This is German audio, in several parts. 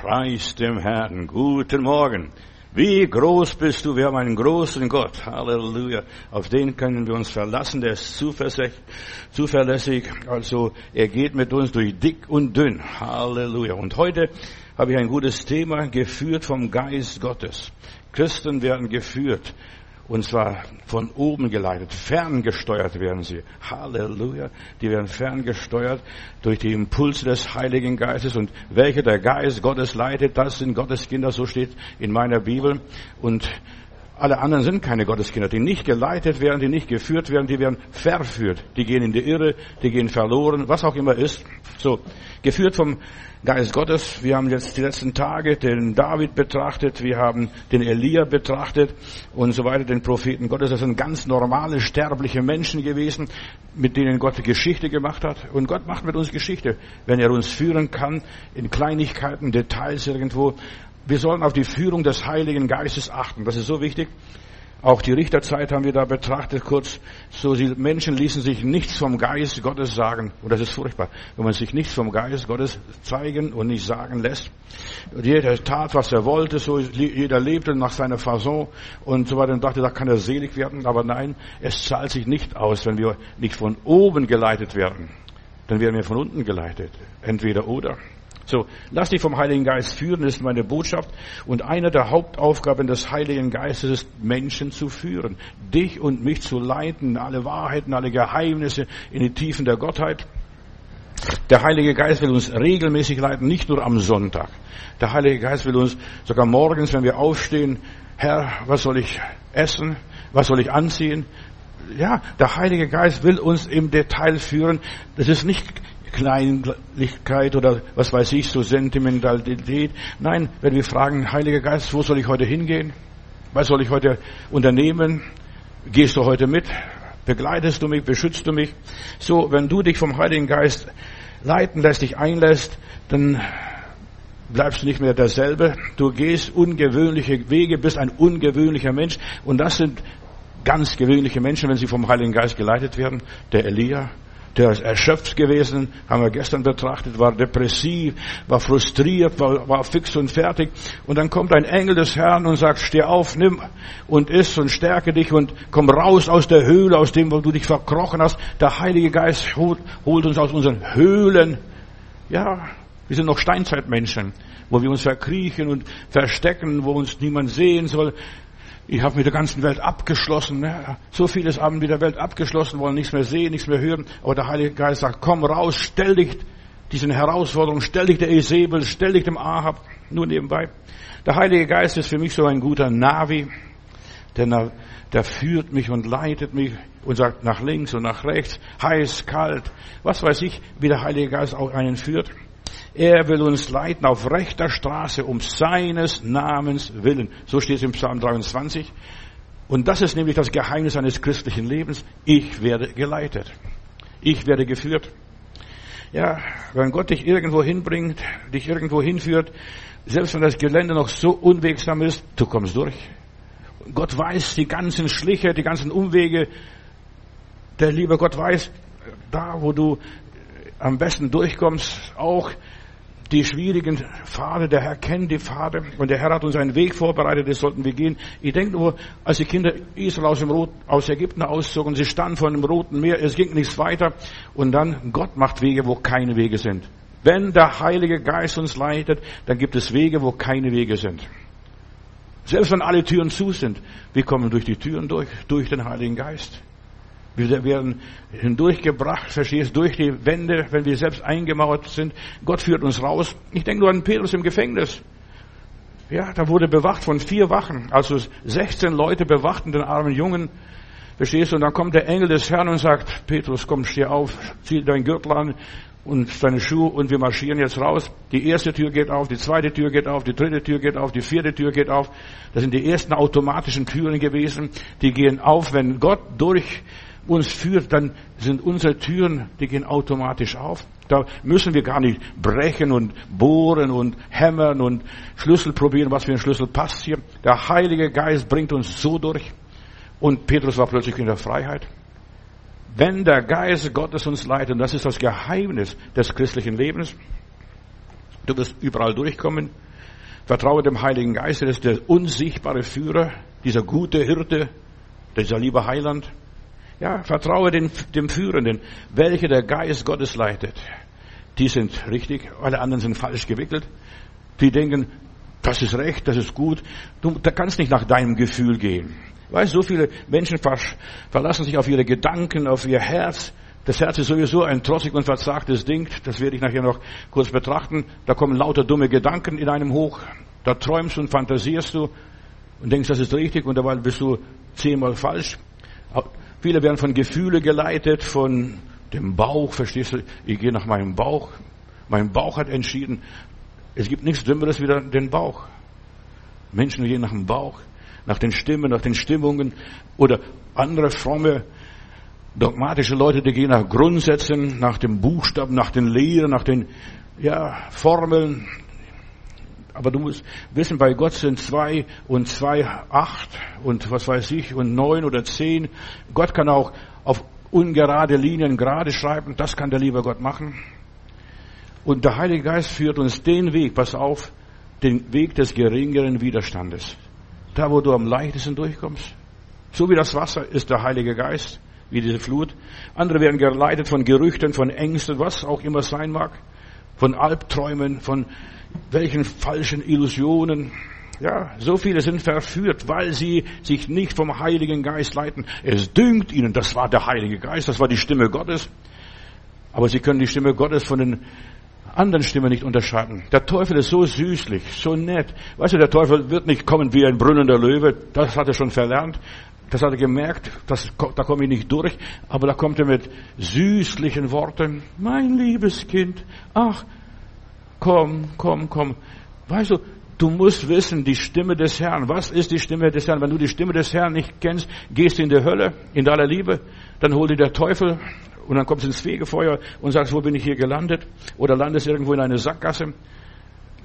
Preis dem Herrn. Guten Morgen. Wie groß bist du? Wir haben einen großen Gott. Halleluja. Auf den können wir uns verlassen. Der ist zuverlässig. Also er geht mit uns durch dick und dünn. Halleluja. Und heute habe ich ein gutes Thema geführt vom Geist Gottes. Christen werden geführt und zwar von oben geleitet, ferngesteuert werden sie. Halleluja. Die werden ferngesteuert durch die Impulse des Heiligen Geistes. Und welche der Geist Gottes leitet, das sind Gottes Kinder, so steht in meiner Bibel. Und alle anderen sind keine Gotteskinder, die nicht geleitet werden, die nicht geführt werden, die werden verführt. Die gehen in die Irre, die gehen verloren, was auch immer ist. So, geführt vom Geist Gottes. Wir haben jetzt die letzten Tage den David betrachtet, wir haben den Elia betrachtet und so weiter, den Propheten Gottes. Das sind ganz normale, sterbliche Menschen gewesen, mit denen Gott Geschichte gemacht hat. Und Gott macht mit uns Geschichte, wenn er uns führen kann in Kleinigkeiten, Details irgendwo. Wir sollen auf die Führung des Heiligen Geistes achten. Das ist so wichtig. Auch die Richterzeit haben wir da betrachtet kurz. So, die Menschen ließen sich nichts vom Geist Gottes sagen. Und das ist furchtbar, wenn man sich nichts vom Geist Gottes zeigen und nicht sagen lässt. Jeder tat, was er wollte, so jeder lebte nach seiner Fasson und so weiter und dachte, da kann er selig werden. Aber nein, es zahlt sich nicht aus, wenn wir nicht von oben geleitet werden. Dann werden wir von unten geleitet. Entweder oder. So, lass dich vom Heiligen Geist führen, ist meine Botschaft. Und eine der Hauptaufgaben des Heiligen Geistes ist, Menschen zu führen. Dich und mich zu leiten, alle Wahrheiten, alle Geheimnisse in die Tiefen der Gottheit. Der Heilige Geist will uns regelmäßig leiten, nicht nur am Sonntag. Der Heilige Geist will uns sogar morgens, wenn wir aufstehen, Herr, was soll ich essen? Was soll ich anziehen? Ja, der Heilige Geist will uns im Detail führen. Das ist nicht Kleinlichkeit oder was weiß ich, so Sentimentalität. Nein, wenn wir fragen, Heiliger Geist, wo soll ich heute hingehen? Was soll ich heute unternehmen? Gehst du heute mit? Begleitest du mich? Beschützt du mich? So, wenn du dich vom Heiligen Geist leiten lässt, dich einlässt, dann bleibst du nicht mehr derselbe. Du gehst ungewöhnliche Wege, bist ein ungewöhnlicher Mensch. Und das sind ganz gewöhnliche Menschen, wenn sie vom Heiligen Geist geleitet werden. Der Elia, der ist erschöpft gewesen, haben wir gestern betrachtet, war depressiv, war frustriert, war, war fix und fertig. Und dann kommt ein Engel des Herrn und sagt, steh auf, nimm und iss und stärke dich und komm raus aus der Höhle, aus dem, wo du dich verkrochen hast. Der Heilige Geist holt, holt uns aus unseren Höhlen. Ja, wir sind noch Steinzeitmenschen, wo wir uns verkriechen und verstecken, wo uns niemand sehen soll. Ich habe mit der ganzen Welt abgeschlossen. Ne? So vieles haben mit der Welt abgeschlossen, wollen nichts mehr sehen, nichts mehr hören. Aber der Heilige Geist sagt, komm raus, stell dich diesen Herausforderungen, stell dich der Esebel, stell dich dem Ahab, nur nebenbei. Der Heilige Geist ist für mich so ein guter Navi, der, der führt mich und leitet mich und sagt nach links und nach rechts, heiß, kalt, was weiß ich, wie der Heilige Geist auch einen führt. Er will uns leiten auf rechter Straße um seines Namens willen. So steht es im Psalm 23. Und das ist nämlich das Geheimnis eines christlichen Lebens. Ich werde geleitet. Ich werde geführt. Ja, wenn Gott dich irgendwo hinbringt, dich irgendwo hinführt, selbst wenn das Gelände noch so unwegsam ist, du kommst durch. Gott weiß die ganzen Schliche, die ganzen Umwege. Der liebe Gott weiß, da wo du am besten durchkommst, auch die schwierigen Pfade, der Herr kennt die Pfade und der Herr hat uns einen Weg vorbereitet, das sollten wir gehen. Ich denke nur, als die Kinder Israel aus, dem Rot, aus Ägypten auszogen, sie standen vor dem Roten Meer, es ging nichts weiter und dann Gott macht Wege, wo keine Wege sind. Wenn der Heilige Geist uns leitet, dann gibt es Wege, wo keine Wege sind. Selbst wenn alle Türen zu sind, wir kommen durch die Türen durch, durch den Heiligen Geist. Wir werden hindurchgebracht, verstehst, durch die Wände, wenn wir selbst eingemauert sind. Gott führt uns raus. Ich denke nur an Petrus im Gefängnis. Ja, da wurde bewacht von vier Wachen. Also 16 Leute bewachten den armen Jungen. Verstehst du? Und dann kommt der Engel des Herrn und sagt, Petrus, komm, steh auf, zieh deinen Gürtel an und deine Schuhe und wir marschieren jetzt raus. Die erste Tür geht auf, die zweite Tür geht auf, die dritte Tür geht auf, die vierte Tür geht auf. Das sind die ersten automatischen Türen gewesen. Die gehen auf, wenn Gott durch uns führt, dann sind unsere Türen, die gehen automatisch auf. Da müssen wir gar nicht brechen und bohren und hämmern und Schlüssel probieren, was für ein Schlüssel passt hier. Der Heilige Geist bringt uns so durch. Und Petrus war plötzlich in der Freiheit. Wenn der Geist Gottes uns leitet, und das ist das Geheimnis des christlichen Lebens, Du wirst überall durchkommen. Vertraue dem Heiligen Geist, er ist der unsichtbare Führer, dieser gute Hirte, dieser liebe Heiland. Ja, vertraue dem, dem Führenden, welcher der Geist Gottes leitet. Die sind richtig, alle anderen sind falsch gewickelt. Die denken, das ist recht, das ist gut. Du da kannst nicht nach deinem Gefühl gehen. Weißt, so viele Menschen verlassen sich auf ihre Gedanken, auf ihr Herz. Das Herz ist sowieso ein trotzig und verzagtes Ding. Das werde ich nachher noch kurz betrachten. Da kommen lauter dumme Gedanken in einem hoch. Da träumst und fantasierst du und denkst, das ist richtig und dabei bist du zehnmal falsch. Viele werden von Gefühle geleitet, von dem Bauch, verstehst du? Ich gehe nach meinem Bauch. Mein Bauch hat entschieden. Es gibt nichts Dümmeres wie den Bauch. Menschen gehen nach dem Bauch, nach den Stimmen, nach den Stimmungen oder andere fromme, dogmatische Leute, die gehen nach Grundsätzen, nach dem Buchstaben, nach den Lehren, nach den ja, Formeln. Aber du musst wissen, bei Gott sind zwei und zwei acht und was weiß ich und neun oder zehn. Gott kann auch auf ungerade Linien gerade schreiben. Das kann der liebe Gott machen. Und der Heilige Geist führt uns den Weg, pass auf, den Weg des geringeren Widerstandes. Da, wo du am leichtesten durchkommst. So wie das Wasser ist der Heilige Geist, wie diese Flut. Andere werden geleitet von Gerüchten, von Ängsten, was auch immer sein mag. Von Albträumen, von welchen falschen Illusionen. Ja, so viele sind verführt, weil sie sich nicht vom Heiligen Geist leiten. Es dünkt ihnen, das war der Heilige Geist, das war die Stimme Gottes. Aber sie können die Stimme Gottes von den anderen Stimme nicht unterscheiden. Der Teufel ist so süßlich, so nett. Weißt du, der Teufel wird nicht kommen wie ein brüllender Löwe. Das hat er schon verlernt. Das hat er gemerkt. Das, da komme ich nicht durch. Aber da kommt er mit süßlichen Worten. Mein liebes Kind. Ach, komm, komm, komm. Weißt du, du musst wissen, die Stimme des Herrn. Was ist die Stimme des Herrn? Wenn du die Stimme des Herrn nicht kennst, gehst du in die Hölle, in aller Liebe. Dann hol dir der Teufel und dann kommst du ins Fegefeuer und sagst, wo bin ich hier gelandet? Oder landest irgendwo in eine Sackgasse.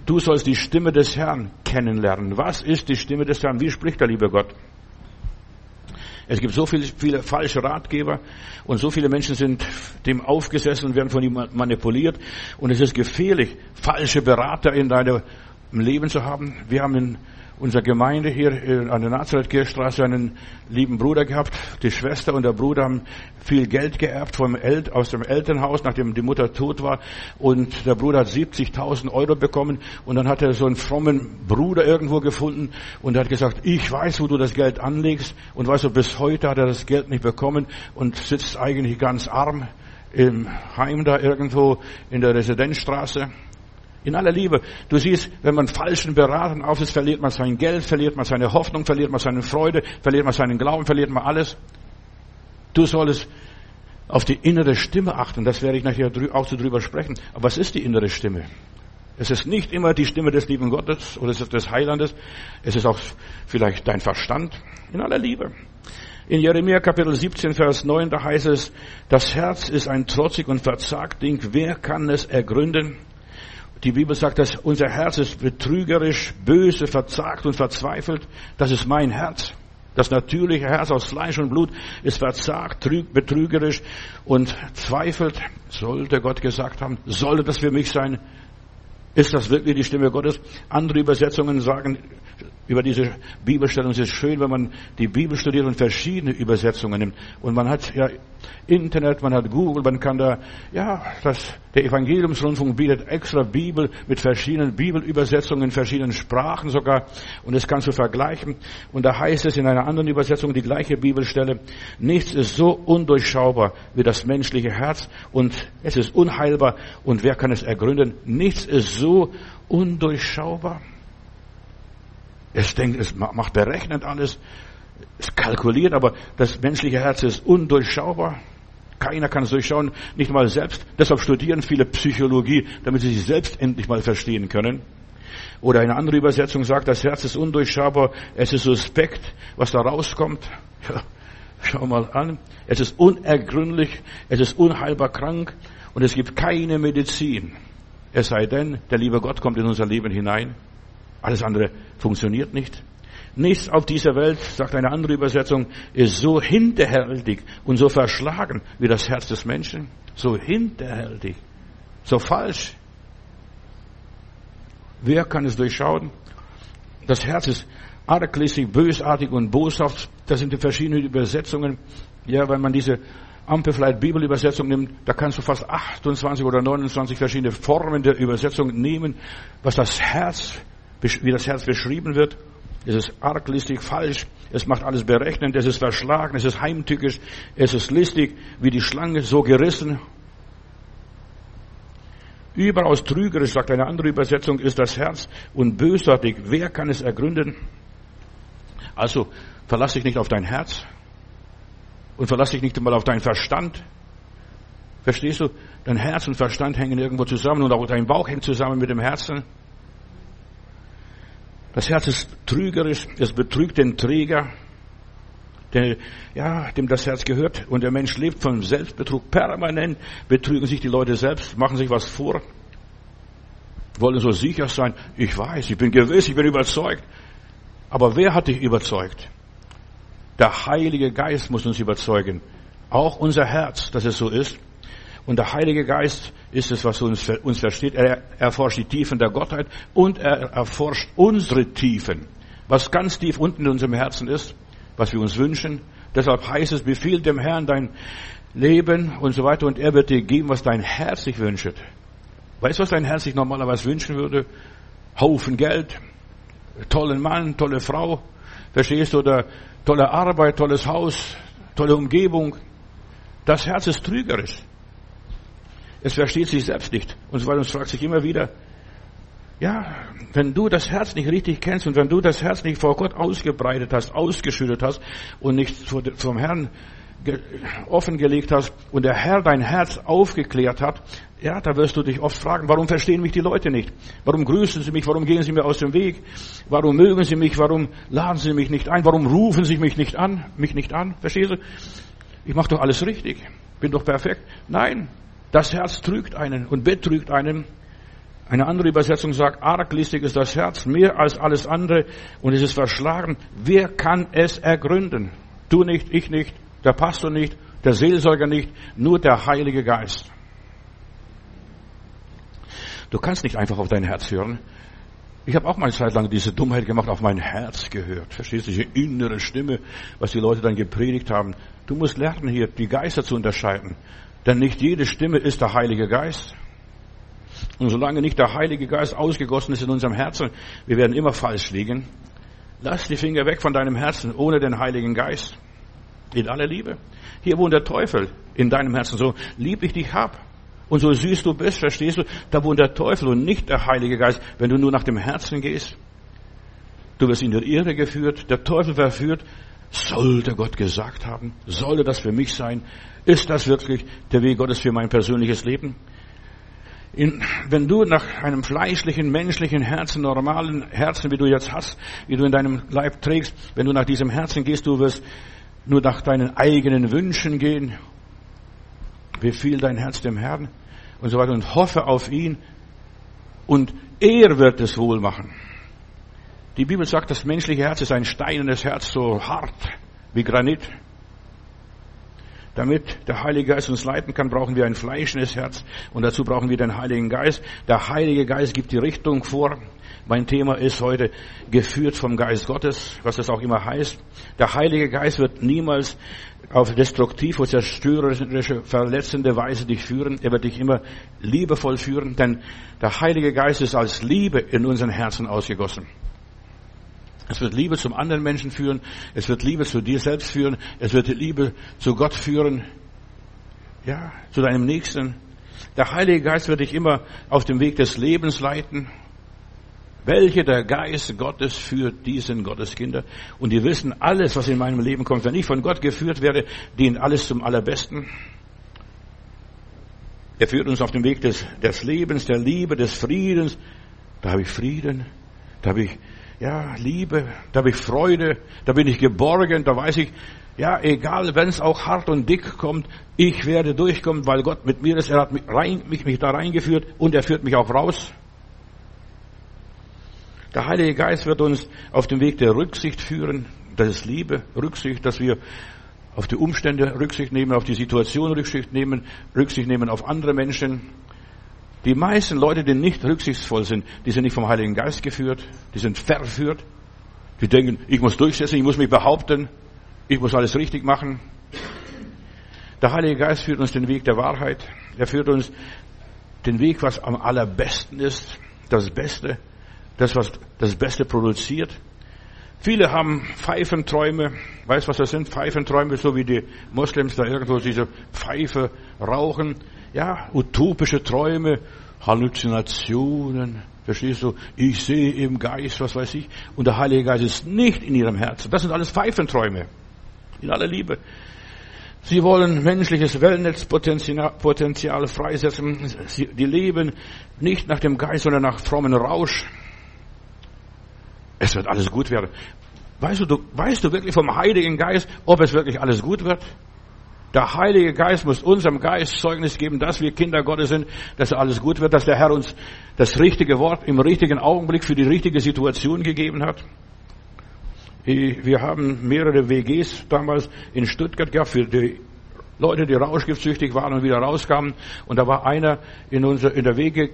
Du sollst die Stimme des Herrn kennenlernen. Was ist die Stimme des Herrn? Wie spricht der liebe Gott? Es gibt so viele, viele falsche Ratgeber und so viele Menschen sind dem aufgesessen und werden von ihm manipuliert. Und es ist gefährlich, falsche Berater in deinem Leben zu haben. Wir haben in unserer Gemeinde hier äh, an der Nazareth-Kirchstraße einen lieben Bruder gehabt. Die Schwester und der Bruder haben viel Geld geerbt vom El aus dem Elternhaus, nachdem die Mutter tot war. Und der Bruder hat 70.000 Euro bekommen. Und dann hat er so einen frommen Bruder irgendwo gefunden. Und hat gesagt, ich weiß, wo du das Geld anlegst. Und weißt du, bis heute hat er das Geld nicht bekommen und sitzt eigentlich ganz arm im Heim da irgendwo in der Residenzstraße. In aller Liebe. Du siehst, wenn man falschen Beratern auf ist, verliert man sein Geld, verliert man seine Hoffnung, verliert man seine Freude, verliert man seinen Glauben, verliert man alles. Du solltest auf die innere Stimme achten. Das werde ich nachher auch so drüber sprechen. Aber was ist die innere Stimme? Es ist nicht immer die Stimme des lieben Gottes oder des Heilandes. Es ist auch vielleicht dein Verstand. In aller Liebe. In Jeremia Kapitel 17, Vers 9, da heißt es, das Herz ist ein trotzig und verzagt Ding. Wer kann es ergründen? Die Bibel sagt, dass unser Herz ist betrügerisch, böse, verzagt und verzweifelt. Das ist mein Herz. Das natürliche Herz aus Fleisch und Blut ist verzagt, betrügerisch und zweifelt. Sollte Gott gesagt haben, sollte das für mich sein? Ist das wirklich die Stimme Gottes? Andere Übersetzungen sagen über diese Bibelstellung, es ist schön, wenn man die Bibel studiert und verschiedene Übersetzungen nimmt. Und man hat ja Internet, man hat Google, man kann da, ja, das, der Evangeliumsrundfunk bietet extra Bibel mit verschiedenen Bibelübersetzungen in verschiedenen Sprachen sogar. Und das kannst du vergleichen. Und da heißt es in einer anderen Übersetzung die gleiche Bibelstelle, nichts ist so undurchschaubar wie das menschliche Herz und es ist unheilbar und wer kann es ergründen? Nichts ist so undurchschaubar. Es denkt, es macht berechnet alles, es kalkuliert, aber das menschliche Herz ist undurchschaubar. Keiner kann es durchschauen, nicht mal selbst. Deshalb studieren viele Psychologie, damit sie sich selbst endlich mal verstehen können. Oder eine andere Übersetzung sagt, das Herz ist undurchschaubar, es ist suspekt, was da rauskommt. Ja, schau mal an. Es ist unergründlich, es ist unheilbar krank und es gibt keine Medizin. Es sei denn, der liebe Gott kommt in unser Leben hinein. Alles andere funktioniert nicht. Nichts auf dieser Welt, sagt eine andere Übersetzung, ist so hinterhältig und so verschlagen wie das Herz des Menschen. So hinterhältig. So falsch. Wer kann es durchschauen? Das Herz ist arglistig, bösartig und boshaft. Das sind die verschiedenen Übersetzungen. Ja, wenn man diese Amplified Bibelübersetzung nimmt, da kannst du fast 28 oder 29 verschiedene Formen der Übersetzung nehmen, was das Herz, wie das Herz beschrieben wird. Es ist arglistig, falsch, es macht alles berechnend, es ist verschlagen, es ist heimtückisch, es ist listig, wie die Schlange, so gerissen. Überaus trügerisch, sagt eine andere Übersetzung, ist das Herz und bösartig. Wer kann es ergründen? Also, verlass dich nicht auf dein Herz und verlass dich nicht einmal auf deinen Verstand. Verstehst du? Dein Herz und Verstand hängen irgendwo zusammen und auch dein Bauch hängt zusammen mit dem Herzen. Das Herz ist trügerisch, es betrügt den Träger, der, ja, dem das Herz gehört. Und der Mensch lebt von Selbstbetrug. Permanent betrügen sich die Leute selbst, machen sich was vor, wollen so sicher sein. Ich weiß, ich bin gewiss, ich bin überzeugt. Aber wer hat dich überzeugt? Der Heilige Geist muss uns überzeugen. Auch unser Herz, dass es so ist. Und der Heilige Geist ist es, was uns, uns versteht. Er erforscht die Tiefen der Gottheit und er erforscht unsere Tiefen. Was ganz tief unten in unserem Herzen ist, was wir uns wünschen. Deshalb heißt es, befiehl dem Herrn dein Leben und so weiter und er wird dir geben, was dein Herz sich wünscht. Weißt du, was dein Herz sich normalerweise wünschen würde? Haufen Geld, tollen Mann, tolle Frau, verstehst du, oder tolle Arbeit, tolles Haus, tolle Umgebung. Das Herz ist trügerisch. Es versteht sich selbst nicht. Und so weiter und fragt sich immer wieder, ja, wenn du das Herz nicht richtig kennst und wenn du das Herz nicht vor Gott ausgebreitet hast, ausgeschüttet hast und nicht vom Herrn offengelegt hast und der Herr dein Herz aufgeklärt hat, ja, da wirst du dich oft fragen, warum verstehen mich die Leute nicht? Warum grüßen sie mich? Warum gehen sie mir aus dem Weg? Warum mögen sie mich? Warum laden sie mich nicht ein? Warum rufen sie mich nicht an? Mich nicht an? Verstehst du? Ich mache doch alles richtig. Bin doch perfekt. Nein, das Herz trügt einen und betrügt einen. Eine andere Übersetzung sagt, arglistig ist das Herz mehr als alles andere und es ist verschlagen. Wer kann es ergründen? Du nicht, ich nicht, der Pastor nicht, der Seelsorger nicht, nur der Heilige Geist. Du kannst nicht einfach auf dein Herz hören. Ich habe auch mal eine Zeit lang diese Dummheit gemacht, auf mein Herz gehört. Verstehst du, diese innere Stimme, was die Leute dann gepredigt haben. Du musst lernen, hier die Geister zu unterscheiden. Denn nicht jede Stimme ist der Heilige Geist. Und solange nicht der Heilige Geist ausgegossen ist in unserem Herzen, wir werden immer falsch liegen. Lass die Finger weg von deinem Herzen ohne den Heiligen Geist. In aller Liebe. Hier wohnt der Teufel in deinem Herzen. So lieb ich dich hab und so süß du bist, verstehst du? Da wohnt der Teufel und nicht der Heilige Geist, wenn du nur nach dem Herzen gehst. Du wirst in der Irre geführt, der Teufel verführt. Sollte Gott gesagt haben? Sollte das für mich sein? Ist das wirklich der Weg Gottes für mein persönliches Leben? In, wenn du nach einem fleischlichen, menschlichen Herzen, normalen Herzen, wie du jetzt hast, wie du in deinem Leib trägst, wenn du nach diesem Herzen gehst, du wirst nur nach deinen eigenen Wünschen gehen. Befiehl dein Herz dem Herrn und so weiter und hoffe auf ihn und er wird es wohl machen. Die Bibel sagt, das menschliche Herz ist ein steinernes Herz, so hart wie Granit. Damit der Heilige Geist uns leiten kann, brauchen wir ein fleischendes Herz und dazu brauchen wir den Heiligen Geist. Der Heilige Geist gibt die Richtung vor. Mein Thema ist heute geführt vom Geist Gottes, was das auch immer heißt. Der Heilige Geist wird niemals auf destruktiv oder zerstörerische, verletzende Weise dich führen. Er wird dich immer liebevoll führen, denn der Heilige Geist ist als Liebe in unseren Herzen ausgegossen. Es wird Liebe zum anderen Menschen führen. Es wird Liebe zu dir selbst führen. Es wird Liebe zu Gott führen. Ja, zu deinem Nächsten. Der Heilige Geist wird dich immer auf dem Weg des Lebens leiten. Welche der Geist Gottes führt diesen Gotteskinder? Und die wissen, alles, was in meinem Leben kommt, wenn ich von Gott geführt werde, dient alles zum Allerbesten. Er führt uns auf dem Weg des, des Lebens, der Liebe, des Friedens. Da habe ich Frieden. Da habe ich ja, Liebe, da habe ich Freude, da bin ich geborgen, da weiß ich, ja, egal, wenn es auch hart und dick kommt, ich werde durchkommen, weil Gott mit mir ist, er hat mich, rein, mich, mich da reingeführt und er führt mich auch raus. Der Heilige Geist wird uns auf dem Weg der Rücksicht führen, das ist Liebe, Rücksicht, dass wir auf die Umstände Rücksicht nehmen, auf die Situation Rücksicht nehmen, Rücksicht nehmen auf andere Menschen. Die meisten Leute, die nicht rücksichtsvoll sind, die sind nicht vom Heiligen Geist geführt, die sind verführt. Die denken, ich muss durchsetzen, ich muss mich behaupten, ich muss alles richtig machen. Der Heilige Geist führt uns den Weg der Wahrheit. Er führt uns den Weg, was am allerbesten ist, das Beste, das, was das Beste produziert. Viele haben Pfeifenträume. Weißt du, was das sind? Pfeifenträume, so wie die Moslems da irgendwo diese Pfeife rauchen. Ja, utopische Träume, Halluzinationen. Verstehst du? Ich sehe im Geist, was weiß ich. Und der Heilige Geist ist nicht in ihrem Herzen. Das sind alles Pfeifenträume. In aller Liebe. Sie wollen menschliches Wellnetzpotenzial freisetzen. Sie, die leben nicht nach dem Geist, sondern nach frommen Rausch. Es wird alles gut werden. Weißt du, du, weißt du wirklich vom Heiligen Geist, ob es wirklich alles gut wird? Der Heilige Geist muss unserem Geist Zeugnis geben, dass wir Kinder Gottes sind, dass alles gut wird, dass der Herr uns das richtige Wort im richtigen Augenblick für die richtige Situation gegeben hat. Wir haben mehrere WGs damals in Stuttgart gehabt für die Leute, die rauschgiftsüchtig waren und wieder rauskamen. Und da war einer in, unser, in der Wege,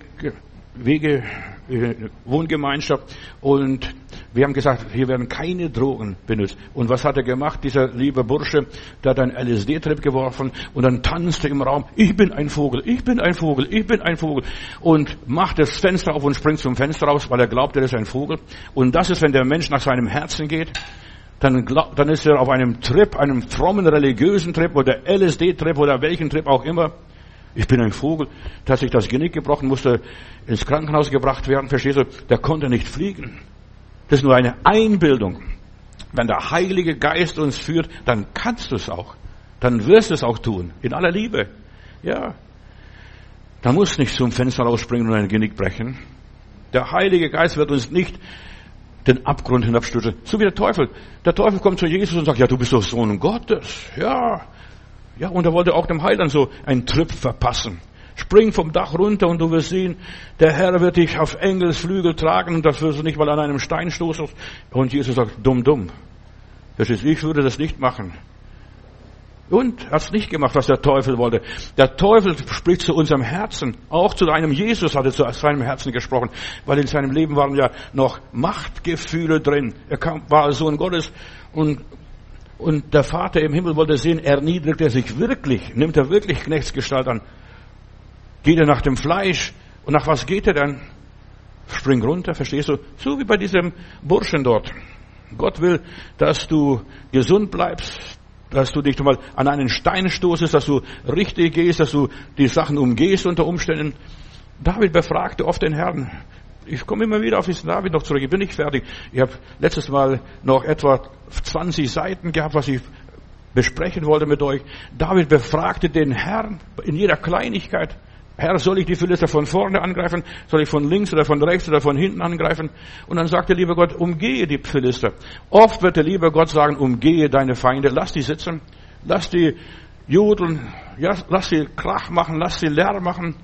Wege äh, Wohngemeinschaft und wir haben gesagt, hier werden keine Drogen benutzt. Und was hat er gemacht, dieser liebe Bursche? Der hat einen LSD-Trip geworfen und dann tanzte im Raum, ich bin ein Vogel, ich bin ein Vogel, ich bin ein Vogel. Und macht das Fenster auf und springt zum Fenster raus, weil er glaubt, er ist ein Vogel. Und das ist, wenn der Mensch nach seinem Herzen geht. Dann, dann ist er auf einem Trip, einem frommen religiösen Trip oder LSD-Trip oder welchen Trip auch immer. Ich bin ein Vogel. Da hat sich das Genick gebrochen, musste ins Krankenhaus gebracht werden. Verstehst du? Der konnte nicht fliegen. Das ist nur eine Einbildung. Wenn der Heilige Geist uns führt, dann kannst du es auch. Dann wirst du es auch tun. In aller Liebe. Ja. Da muss nicht zum Fenster rausspringen und ein Genick brechen. Der Heilige Geist wird uns nicht den Abgrund hinabstürzen. So wie der Teufel. Der Teufel kommt zu Jesus und sagt, ja, du bist doch Sohn Gottes. Ja, ja, und er wollte auch dem Heiland so einen Trip verpassen. Spring vom Dach runter und du wirst sehen, der Herr wird dich auf Engelsflügel tragen und das wirst du nicht mal an einem Stein stoßen. Und Jesus sagt, dumm, dumm. Das ist, ich würde das nicht machen. Und hat es nicht gemacht, was der Teufel wollte. Der Teufel spricht zu unserem Herzen. Auch zu deinem Jesus hat er zu seinem Herzen gesprochen. Weil in seinem Leben waren ja noch Machtgefühle drin. Er kam, war Sohn Gottes und und der Vater im Himmel wollte sehen, erniedrigt er sich wirklich, nimmt er wirklich Knechtsgestalt an. Geht er nach dem Fleisch und nach was geht er dann? Spring runter, verstehst du? So wie bei diesem Burschen dort. Gott will, dass du gesund bleibst, dass du dich mal an einen Stein stoßest, dass du richtig gehst, dass du die Sachen umgehst unter Umständen. David befragte oft den Herrn, ich komme immer wieder auf diesen David noch zurück. Ich bin nicht fertig. Ich habe letztes Mal noch etwa 20 Seiten gehabt, was ich besprechen wollte mit euch. David befragte den Herrn in jeder Kleinigkeit. Herr, soll ich die Philister von vorne angreifen? Soll ich von links oder von rechts oder von hinten angreifen? Und dann sagt der liebe Gott, umgehe die Philister. Oft wird der liebe Gott sagen, umgehe deine Feinde, lass die sitzen, lass die judeln, ja, lass sie Krach machen, lass sie Lärm machen.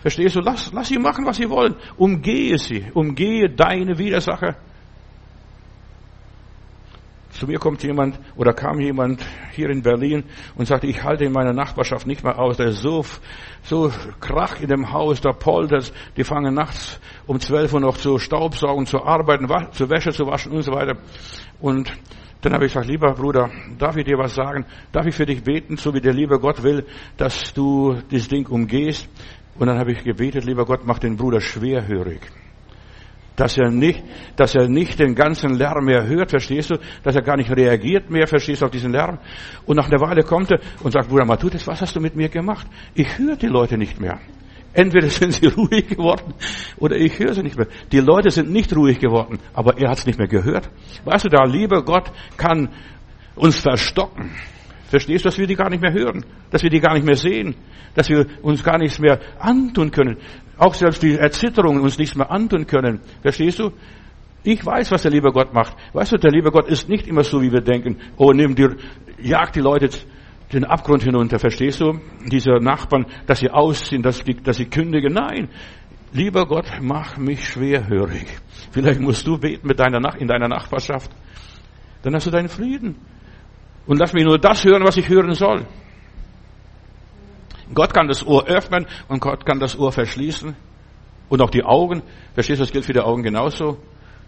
Verstehst du? Lass, lass sie machen, was sie wollen. Umgehe sie. Umgehe deine Widersacher. Zu mir kommt jemand oder kam jemand hier in Berlin und sagte, ich halte in meiner Nachbarschaft nicht mehr aus. Da ist so, so Krach in dem Haus, da poltert, die fangen nachts um 12 Uhr noch zu staubsaugen, zu arbeiten, zu Wäsche zu waschen und so weiter. Und dann habe ich gesagt, lieber Bruder, darf ich dir was sagen? Darf ich für dich beten, so wie der liebe Gott will, dass du dieses Ding umgehst? Und dann habe ich gebetet, lieber Gott, mach den Bruder schwerhörig. Dass er nicht, dass er nicht den ganzen Lärm mehr hört, verstehst du? Dass er gar nicht reagiert mehr, verstehst du, auf diesen Lärm? Und nach einer Weile kommt er und sagt, Bruder Matutis, was hast du mit mir gemacht? Ich höre die Leute nicht mehr. Entweder sind sie ruhig geworden oder ich höre sie nicht mehr. Die Leute sind nicht ruhig geworden, aber er hat es nicht mehr gehört. Weißt du, der liebe Gott kann uns verstocken. Verstehst du, dass wir die gar nicht mehr hören, dass wir die gar nicht mehr sehen, dass wir uns gar nichts mehr antun können, auch selbst die Erzitterungen uns nichts mehr antun können. Verstehst du? Ich weiß, was der liebe Gott macht. Weißt du, der liebe Gott ist nicht immer so, wie wir denken. Oh, nimm dir, jag die Leute den Abgrund hinunter. Verstehst du? Diese Nachbarn, dass sie ausziehen, dass, dass sie kündigen. Nein. Lieber Gott, mach mich schwerhörig. Vielleicht musst du beten mit deiner, in deiner Nachbarschaft. Dann hast du deinen Frieden und lass mich nur das hören, was ich hören soll. Gott kann das Ohr öffnen und Gott kann das Ohr verschließen. Und auch die Augen. Verstehst du, das gilt für die Augen genauso.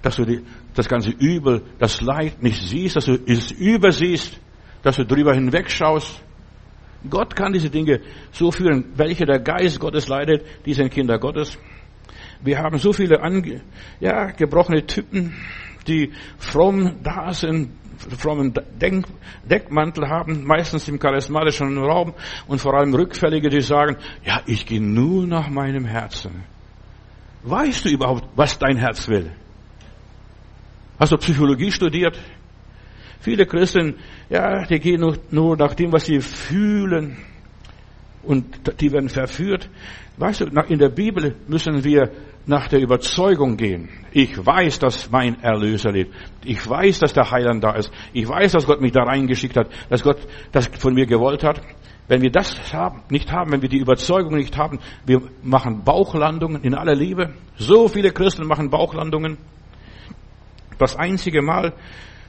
Dass du die, das ganze Übel, das Leid nicht siehst, dass du es übersiehst, dass du drüber hinwegschaust. Gott kann diese Dinge so führen. Welche der Geist Gottes leidet, die sind Kinder Gottes. Wir haben so viele ange, ja, gebrochene Typen, die fromm da sind, frommen Denk Deckmantel haben, meistens im charismatischen Raum und vor allem Rückfällige, die sagen, ja, ich gehe nur nach meinem Herzen. Weißt du überhaupt, was dein Herz will? Hast du Psychologie studiert? Viele Christen, ja, die gehen nur, nur nach dem, was sie fühlen und die werden verführt. Weißt du, in der Bibel müssen wir nach der Überzeugung gehen. Ich weiß, dass mein Erlöser lebt. Ich weiß, dass der Heiland da ist. Ich weiß, dass Gott mich da reingeschickt hat, dass Gott das von mir gewollt hat. Wenn wir das haben, nicht haben, wenn wir die Überzeugung nicht haben, wir machen Bauchlandungen in aller Liebe. So viele Christen machen Bauchlandungen. Das einzige Mal,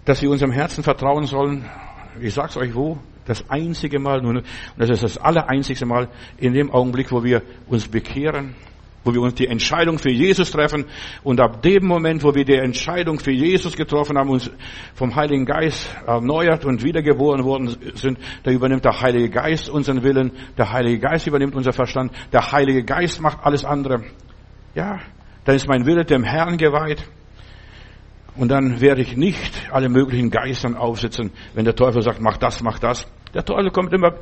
dass wir unserem Herzen vertrauen sollen, ich sag's euch wo, das einzige Mal, und das ist das allereinzigste Mal in dem Augenblick, wo wir uns bekehren, wo wir uns die Entscheidung für Jesus treffen. Und ab dem Moment, wo wir die Entscheidung für Jesus getroffen haben, uns vom Heiligen Geist erneuert und wiedergeboren worden sind, da übernimmt der Heilige Geist unseren Willen, der Heilige Geist übernimmt unser Verstand, der Heilige Geist macht alles andere. Ja, dann ist mein Wille dem Herrn geweiht. Und dann werde ich nicht alle möglichen Geistern aufsitzen, wenn der Teufel sagt, mach das, mach das. Der Teufel kommt immer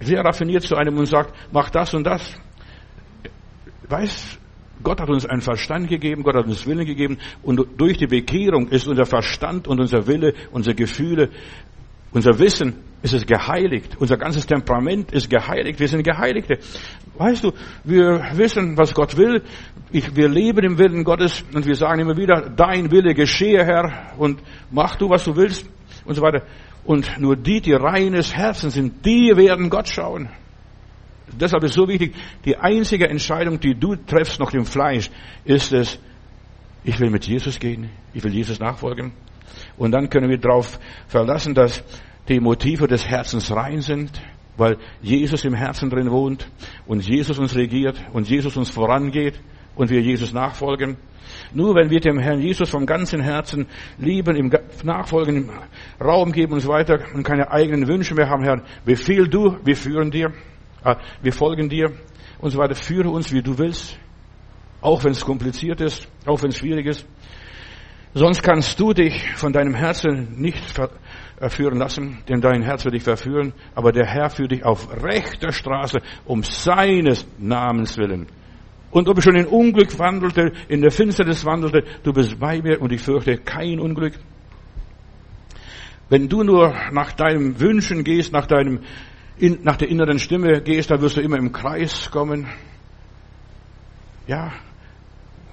sehr raffiniert zu einem und sagt, mach das und das weiß, Gott hat uns einen Verstand gegeben, Gott hat uns Willen gegeben und durch die Bekehrung ist unser Verstand und unser Wille, unsere Gefühle, unser Wissen ist es geheiligt. Unser ganzes Temperament ist geheiligt. Wir sind Geheiligte. Weißt du, wir wissen, was Gott will. Ich, wir leben im Willen Gottes und wir sagen immer wieder, dein Wille geschehe, Herr, und mach du, was du willst und so weiter. Und nur die, die reines Herzen sind, die werden Gott schauen. Deshalb ist so wichtig, die einzige Entscheidung, die du treffst noch im Fleisch, ist es, ich will mit Jesus gehen, ich will Jesus nachfolgen. Und dann können wir darauf verlassen, dass die Motive des Herzens rein sind, weil Jesus im Herzen drin wohnt und Jesus uns regiert und Jesus uns vorangeht und wir Jesus nachfolgen. Nur wenn wir dem Herrn Jesus vom ganzen Herzen lieben, ihm nachfolgen, ihm Raum geben und so weiter und keine eigenen Wünsche mehr haben, Herr, befiehl du, wir führen dir. Ah, wir folgen dir und so weiter. Führe uns, wie du willst. Auch wenn es kompliziert ist, auch wenn es schwierig ist. Sonst kannst du dich von deinem Herzen nicht verführen lassen, denn dein Herz wird dich verführen, aber der Herr führt dich auf rechter Straße um seines Namens willen. Und ob ich schon in Unglück wandelte, in der Finsternis wandelte, du bist bei mir und ich fürchte kein Unglück. Wenn du nur nach deinem Wünschen gehst, nach deinem in, nach der inneren Stimme gehst, da wirst du immer im Kreis kommen. Ja,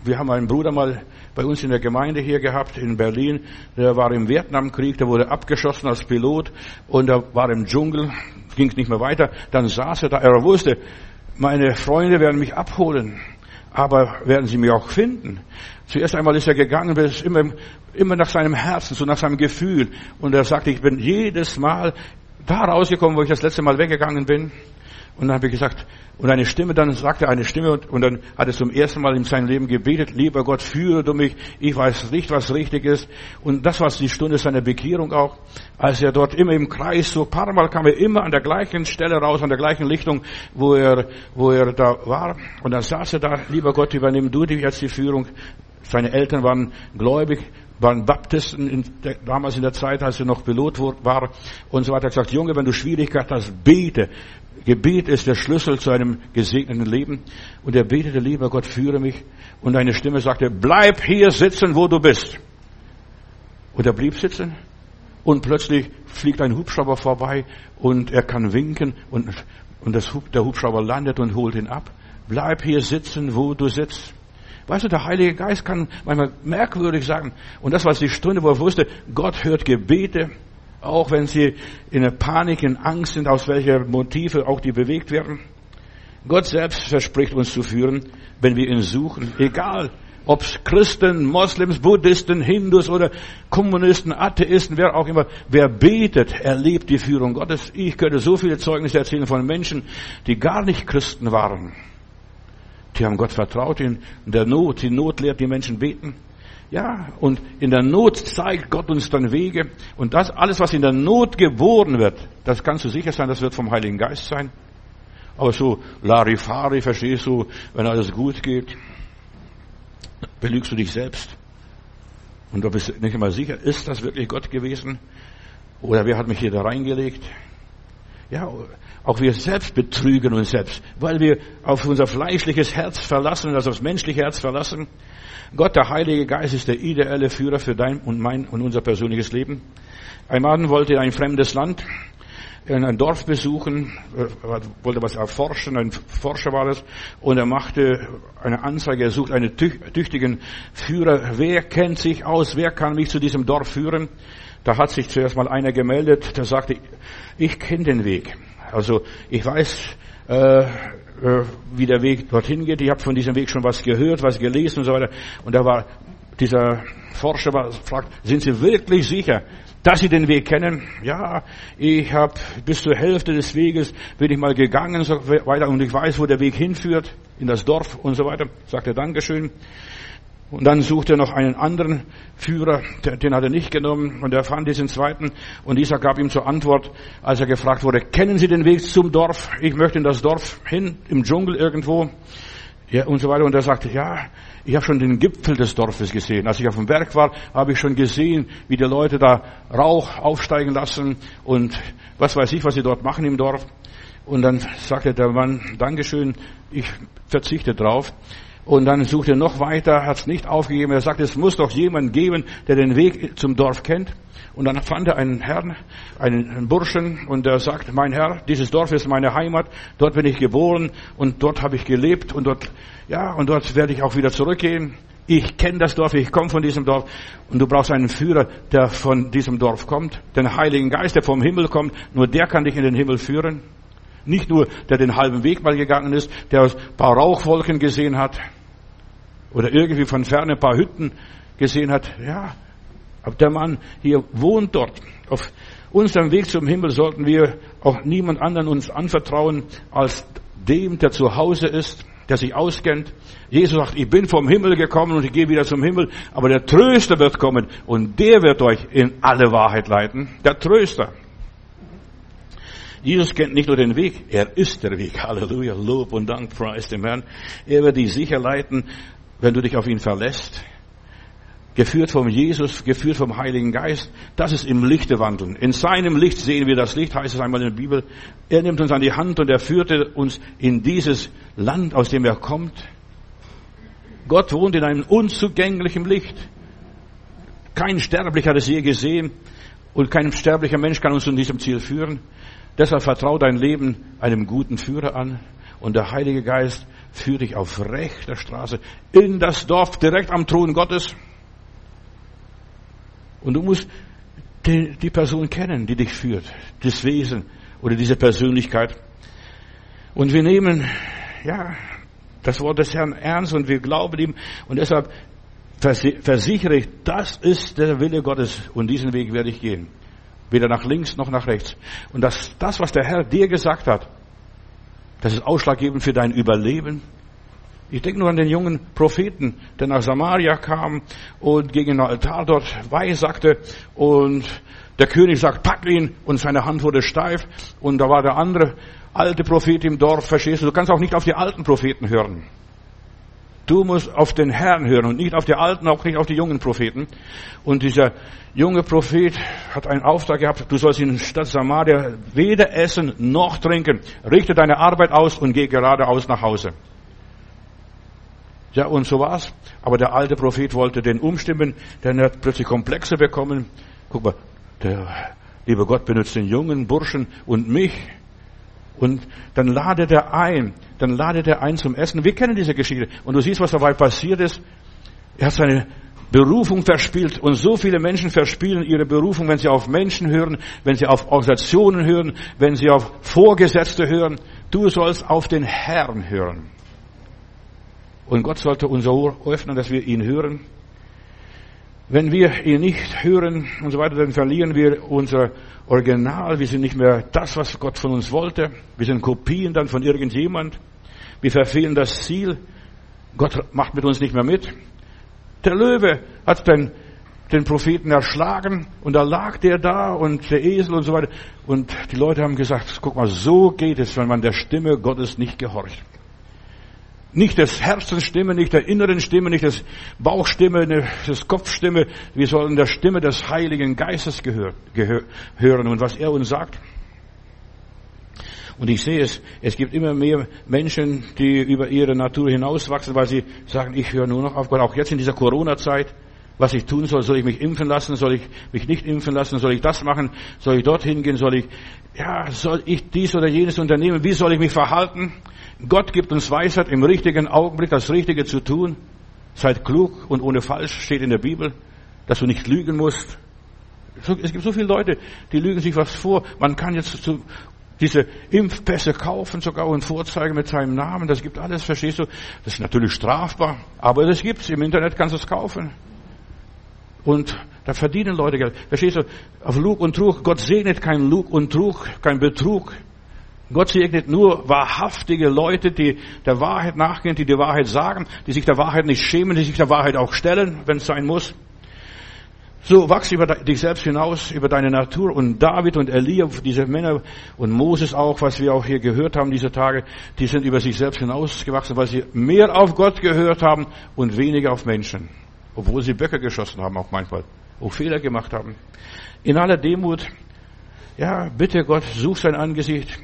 wir haben einen Bruder mal bei uns in der Gemeinde hier gehabt, in Berlin. Der war im Vietnamkrieg, der wurde abgeschossen als Pilot und er war im Dschungel, ging nicht mehr weiter. Dann saß er da, er wusste, meine Freunde werden mich abholen, aber werden sie mich auch finden. Zuerst einmal ist er gegangen, ist immer, immer nach seinem Herzen, so nach seinem Gefühl. Und er sagte, ich bin jedes Mal da rausgekommen, wo ich das letzte Mal weggegangen bin. Und dann habe ich gesagt, und eine Stimme, dann sagte eine Stimme, und, und dann hat er zum ersten Mal in seinem Leben gebetet, lieber Gott, führe du mich, ich weiß nicht, was richtig ist. Und das war die Stunde seiner Bekehrung auch, als er dort immer im Kreis, so paar Mal kam er immer an der gleichen Stelle raus, an der gleichen Lichtung, wo er, wo er da war. Und dann saß er da, lieber Gott, übernimm du dich jetzt die Führung. Seine Eltern waren gläubig, waren Baptisten in damals in der Zeit, als er noch Pilot war und so weiter. Er gesagt, Junge, wenn du Schwierigkeiten hast, bete. Gebet ist der Schlüssel zu einem gesegneten Leben. Und er betete, lieber Gott, führe mich. Und eine Stimme sagte, bleib hier sitzen, wo du bist. Und er blieb sitzen. Und plötzlich fliegt ein Hubschrauber vorbei und er kann winken und, und das, der Hubschrauber landet und holt ihn ab. Bleib hier sitzen, wo du sitzt. Weißt du, der Heilige Geist kann manchmal merkwürdig sagen. Und das war die Stunde, wo er wusste, Gott hört Gebete, auch wenn sie in der Panik, in Angst sind, aus welcher Motive auch die bewegt werden. Gott selbst verspricht uns zu führen, wenn wir ihn suchen, egal Ob's Christen, Moslems, Buddhisten, Hindus oder Kommunisten, Atheisten, wer auch immer, wer betet, erlebt die Führung Gottes. Ich könnte so viele Zeugnisse erzählen von Menschen, die gar nicht Christen waren. Die haben Gott vertraut in der Not. Die Not lehrt die Menschen beten. Ja, und in der Not zeigt Gott uns dann Wege. Und das alles, was in der Not geboren wird, das kannst du sicher sein, das wird vom Heiligen Geist sein. Aber so Larifari, verstehst du, wenn alles gut geht, belügst du dich selbst. Und du bist nicht immer sicher, ist das wirklich Gott gewesen? Oder wer hat mich hier da reingelegt? Ja, auch wir selbst betrügen uns selbst, weil wir auf unser fleischliches Herz verlassen, also aufs menschliche Herz verlassen. Gott, der Heilige Geist, ist der ideelle Führer für dein und mein und unser persönliches Leben. Ein Mann wollte in ein fremdes Land, in ein Dorf besuchen, äh, wollte was erforschen, ein Forscher war das, und er machte eine Anzeige, er sucht einen tüchtigen Führer. Wer kennt sich aus? Wer kann mich zu diesem Dorf führen? Da hat sich zuerst mal einer gemeldet, der sagte, ich kenne den Weg. Also ich weiß, äh, äh, wie der Weg dorthin geht. Ich habe von diesem Weg schon was gehört, was gelesen und so weiter. Und da war dieser Forscher war, fragt, sind Sie wirklich sicher, dass Sie den Weg kennen? Ja, ich habe bis zur Hälfte des Weges bin ich mal gegangen so weiter und ich weiß, wo der Weg hinführt, in das Dorf und so weiter. Sagt er Dankeschön. Und dann suchte er noch einen anderen Führer, den hat er nicht genommen, und er fand diesen zweiten, und dieser gab ihm zur Antwort, als er gefragt wurde, kennen Sie den Weg zum Dorf? Ich möchte in das Dorf hin, im Dschungel irgendwo, ja, und so weiter. Und er sagte, ja, ich habe schon den Gipfel des Dorfes gesehen. Als ich auf dem Berg war, habe ich schon gesehen, wie die Leute da Rauch aufsteigen lassen und was weiß ich, was sie dort machen im Dorf. Und dann sagte der Mann, Dankeschön, ich verzichte drauf. Und dann suchte er noch weiter, hat es nicht aufgegeben. Er sagte, es muss doch jemand geben, der den Weg zum Dorf kennt. Und dann fand er einen Herrn, einen Burschen, und er sagt, mein Herr, dieses Dorf ist meine Heimat, dort bin ich geboren und dort habe ich gelebt und dort, ja, und dort werde ich auch wieder zurückgehen. Ich kenne das Dorf, ich komme von diesem Dorf und du brauchst einen Führer, der von diesem Dorf kommt, den Heiligen Geist, der vom Himmel kommt, nur der kann dich in den Himmel führen. Nicht nur, der den halben Weg mal gegangen ist, der ein paar Rauchwolken gesehen hat, oder irgendwie von ferne ein paar Hütten gesehen hat, ja, aber der Mann hier wohnt dort. Auf unserem Weg zum Himmel sollten wir auch niemand anderen uns anvertrauen als dem, der zu Hause ist, der sich auskennt. Jesus sagt, ich bin vom Himmel gekommen und ich gehe wieder zum Himmel, aber der Tröster wird kommen und der wird euch in alle Wahrheit leiten. Der Tröster. Jesus kennt nicht nur den Weg, er ist der Weg. Halleluja, Lob und Dank, preis dem Herrn. Er wird dich sicher leiten wenn du dich auf ihn verlässt, geführt vom Jesus, geführt vom Heiligen Geist, das ist im Lichte wandeln. In seinem Licht sehen wir das Licht, heißt es einmal in der Bibel. Er nimmt uns an die Hand und er führte uns in dieses Land, aus dem er kommt. Gott wohnt in einem unzugänglichen Licht. Kein Sterblicher hat es je gesehen und kein sterblicher Mensch kann uns zu diesem Ziel führen. Deshalb vertraue dein Leben einem guten Führer an und der Heilige Geist führe dich auf rechter Straße in das Dorf direkt am Thron Gottes. Und du musst die, die Person kennen, die dich führt, das Wesen oder diese Persönlichkeit. Und wir nehmen, ja, das Wort des Herrn ernst und wir glauben ihm und deshalb versichere ich, das ist der Wille Gottes und diesen Weg werde ich gehen. Weder nach links noch nach rechts. Und das, das, was der Herr dir gesagt hat, das ist ausschlaggebend für dein Überleben. Ich denke nur an den jungen Propheten, der nach Samaria kam und gegen den Altar dort weissagte und der König sagt, pack ihn und seine Hand wurde steif und da war der andere alte Prophet im Dorf, verstehst du, du kannst auch nicht auf die alten Propheten hören. Du musst auf den Herrn hören und nicht auf die alten, auch nicht auf die jungen Propheten. Und dieser junge Prophet hat einen Auftrag gehabt, du sollst in der Stadt Samaria weder essen noch trinken. Richte deine Arbeit aus und geh geradeaus nach Hause. Ja, und so war's. Aber der alte Prophet wollte den umstimmen, denn er hat plötzlich Komplexe bekommen. Guck mal, der liebe Gott benutzt den jungen Burschen und mich und dann ladet er ein, dann ladet er ein zum Essen. Wir kennen diese Geschichte. Und du siehst, was dabei passiert ist. Er hat seine Berufung verspielt. Und so viele Menschen verspielen ihre Berufung, wenn sie auf Menschen hören, wenn sie auf Organisationen hören, wenn sie auf Vorgesetzte hören. Du sollst auf den Herrn hören. Und Gott sollte unser Ohr öffnen, dass wir ihn hören. Wenn wir ihn nicht hören und so weiter, dann verlieren wir unser Original. Wir sind nicht mehr das, was Gott von uns wollte. Wir sind Kopien dann von irgendjemand. Wir verfehlen das Ziel. Gott macht mit uns nicht mehr mit. Der Löwe hat den, den Propheten erschlagen und da lag der da und der Esel und so weiter. Und die Leute haben gesagt, guck mal, so geht es, wenn man der Stimme Gottes nicht gehorcht. Nicht des Herzens Stimme, nicht der inneren Stimme, nicht des Bauchstimme, nicht des Kopfstimme. Wir sollen der Stimme des Heiligen Geistes gehör, gehör, hören und was er uns sagt. Und ich sehe es, es gibt immer mehr Menschen, die über ihre Natur hinauswachsen, weil sie sagen, ich höre nur noch auf Gott. Auch jetzt in dieser Corona-Zeit, was ich tun soll, soll ich mich impfen lassen, soll ich mich nicht impfen lassen, soll ich das machen, soll ich dorthin gehen, soll ich, ja, soll ich dies oder jenes unternehmen, wie soll ich mich verhalten? Gott gibt uns Weisheit, im richtigen Augenblick das Richtige zu tun. Seid klug und ohne falsch steht in der Bibel, dass du nicht lügen musst. Es gibt so viele Leute, die lügen sich was vor. Man kann jetzt zu, diese Impfpässe kaufen sogar und vorzeigen mit seinem Namen. Das gibt alles, verstehst du? Das ist natürlich strafbar, aber das gibt's. Im Internet kannst du es kaufen. Und da verdienen Leute Geld. Verstehst du? Auf Lug und Trug. Gott segnet kein Lug und Trug, kein Betrug. Gott segnet nur wahrhaftige Leute, die der Wahrheit nachgehen, die die Wahrheit sagen, die sich der Wahrheit nicht schämen, die sich der Wahrheit auch stellen, wenn es sein muss. So wachse über dich selbst hinaus, über deine Natur. Und David und Elia, diese Männer und Moses auch, was wir auch hier gehört haben diese Tage, die sind über sich selbst hinausgewachsen, weil sie mehr auf Gott gehört haben und weniger auf Menschen. Obwohl sie Böcke geschossen haben auch manchmal, auch Fehler gemacht haben. In aller Demut, ja, bitte Gott, such sein Angesicht,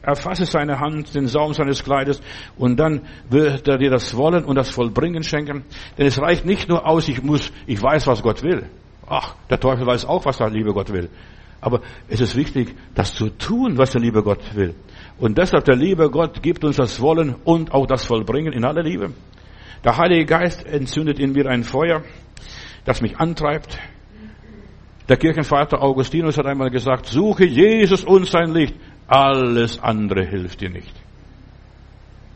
Erfasse seine Hand, den Saum seines Kleides und dann wird er dir das Wollen und das Vollbringen schenken. Denn es reicht nicht nur aus, ich muss, ich weiß, was Gott will. Ach, der Teufel weiß auch, was der liebe Gott will. Aber es ist wichtig, das zu tun, was der liebe Gott will. Und deshalb der liebe Gott gibt uns das Wollen und auch das Vollbringen in aller Liebe. Der Heilige Geist entzündet in mir ein Feuer, das mich antreibt. Der Kirchenvater Augustinus hat einmal gesagt, suche Jesus und sein Licht alles andere hilft dir nicht.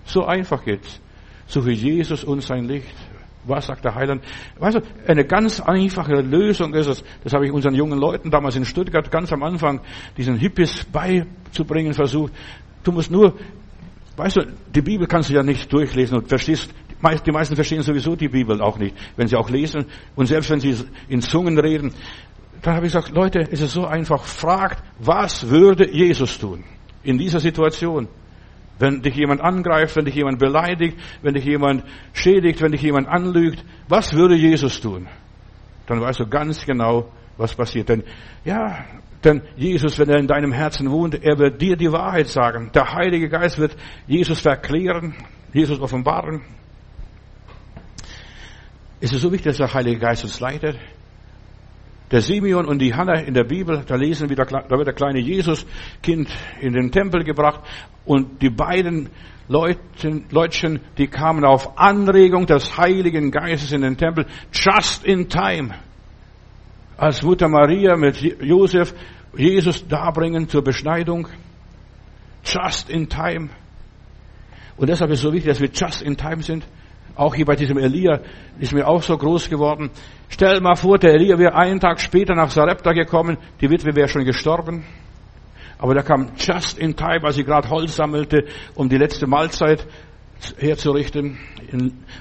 So einfach geht's. Suche Jesus und sein Licht. Was sagt der Heiland? Weißt du, eine ganz einfache Lösung ist es, das habe ich unseren jungen Leuten damals in Stuttgart ganz am Anfang, diesen Hippies beizubringen versucht. Du musst nur, weißt du, die Bibel kannst du ja nicht durchlesen und verstehst, die meisten verstehen sowieso die Bibel auch nicht, wenn sie auch lesen und selbst wenn sie in Zungen reden. Dann habe ich gesagt, Leute, es ist so einfach. Fragt, was würde Jesus tun in dieser Situation? Wenn dich jemand angreift, wenn dich jemand beleidigt, wenn dich jemand schädigt, wenn dich jemand anlügt, was würde Jesus tun? Dann weißt du ganz genau, was passiert. Denn, ja, denn Jesus, wenn er in deinem Herzen wohnt, er wird dir die Wahrheit sagen. Der Heilige Geist wird Jesus verklären, Jesus offenbaren. Es ist so wichtig, dass der Heilige Geist uns leitet. Der Simeon und die Hanna in der Bibel, da lesen wir, da wird der kleine Jesuskind in den Tempel gebracht und die beiden Leutchen, Leutchen, die kamen auf Anregung des Heiligen Geistes in den Tempel, just in time. Als Mutter Maria mit Josef Jesus darbringen zur Beschneidung, just in time. Und deshalb ist es so wichtig, dass wir just in time sind. Auch hier bei diesem Elia ist mir auch so groß geworden. Stell mal vor, der Elia wäre einen Tag später nach Sarepta gekommen, die Witwe wäre schon gestorben. Aber der kam just in time, als sie gerade Holz sammelte, um die letzte Mahlzeit herzurichten.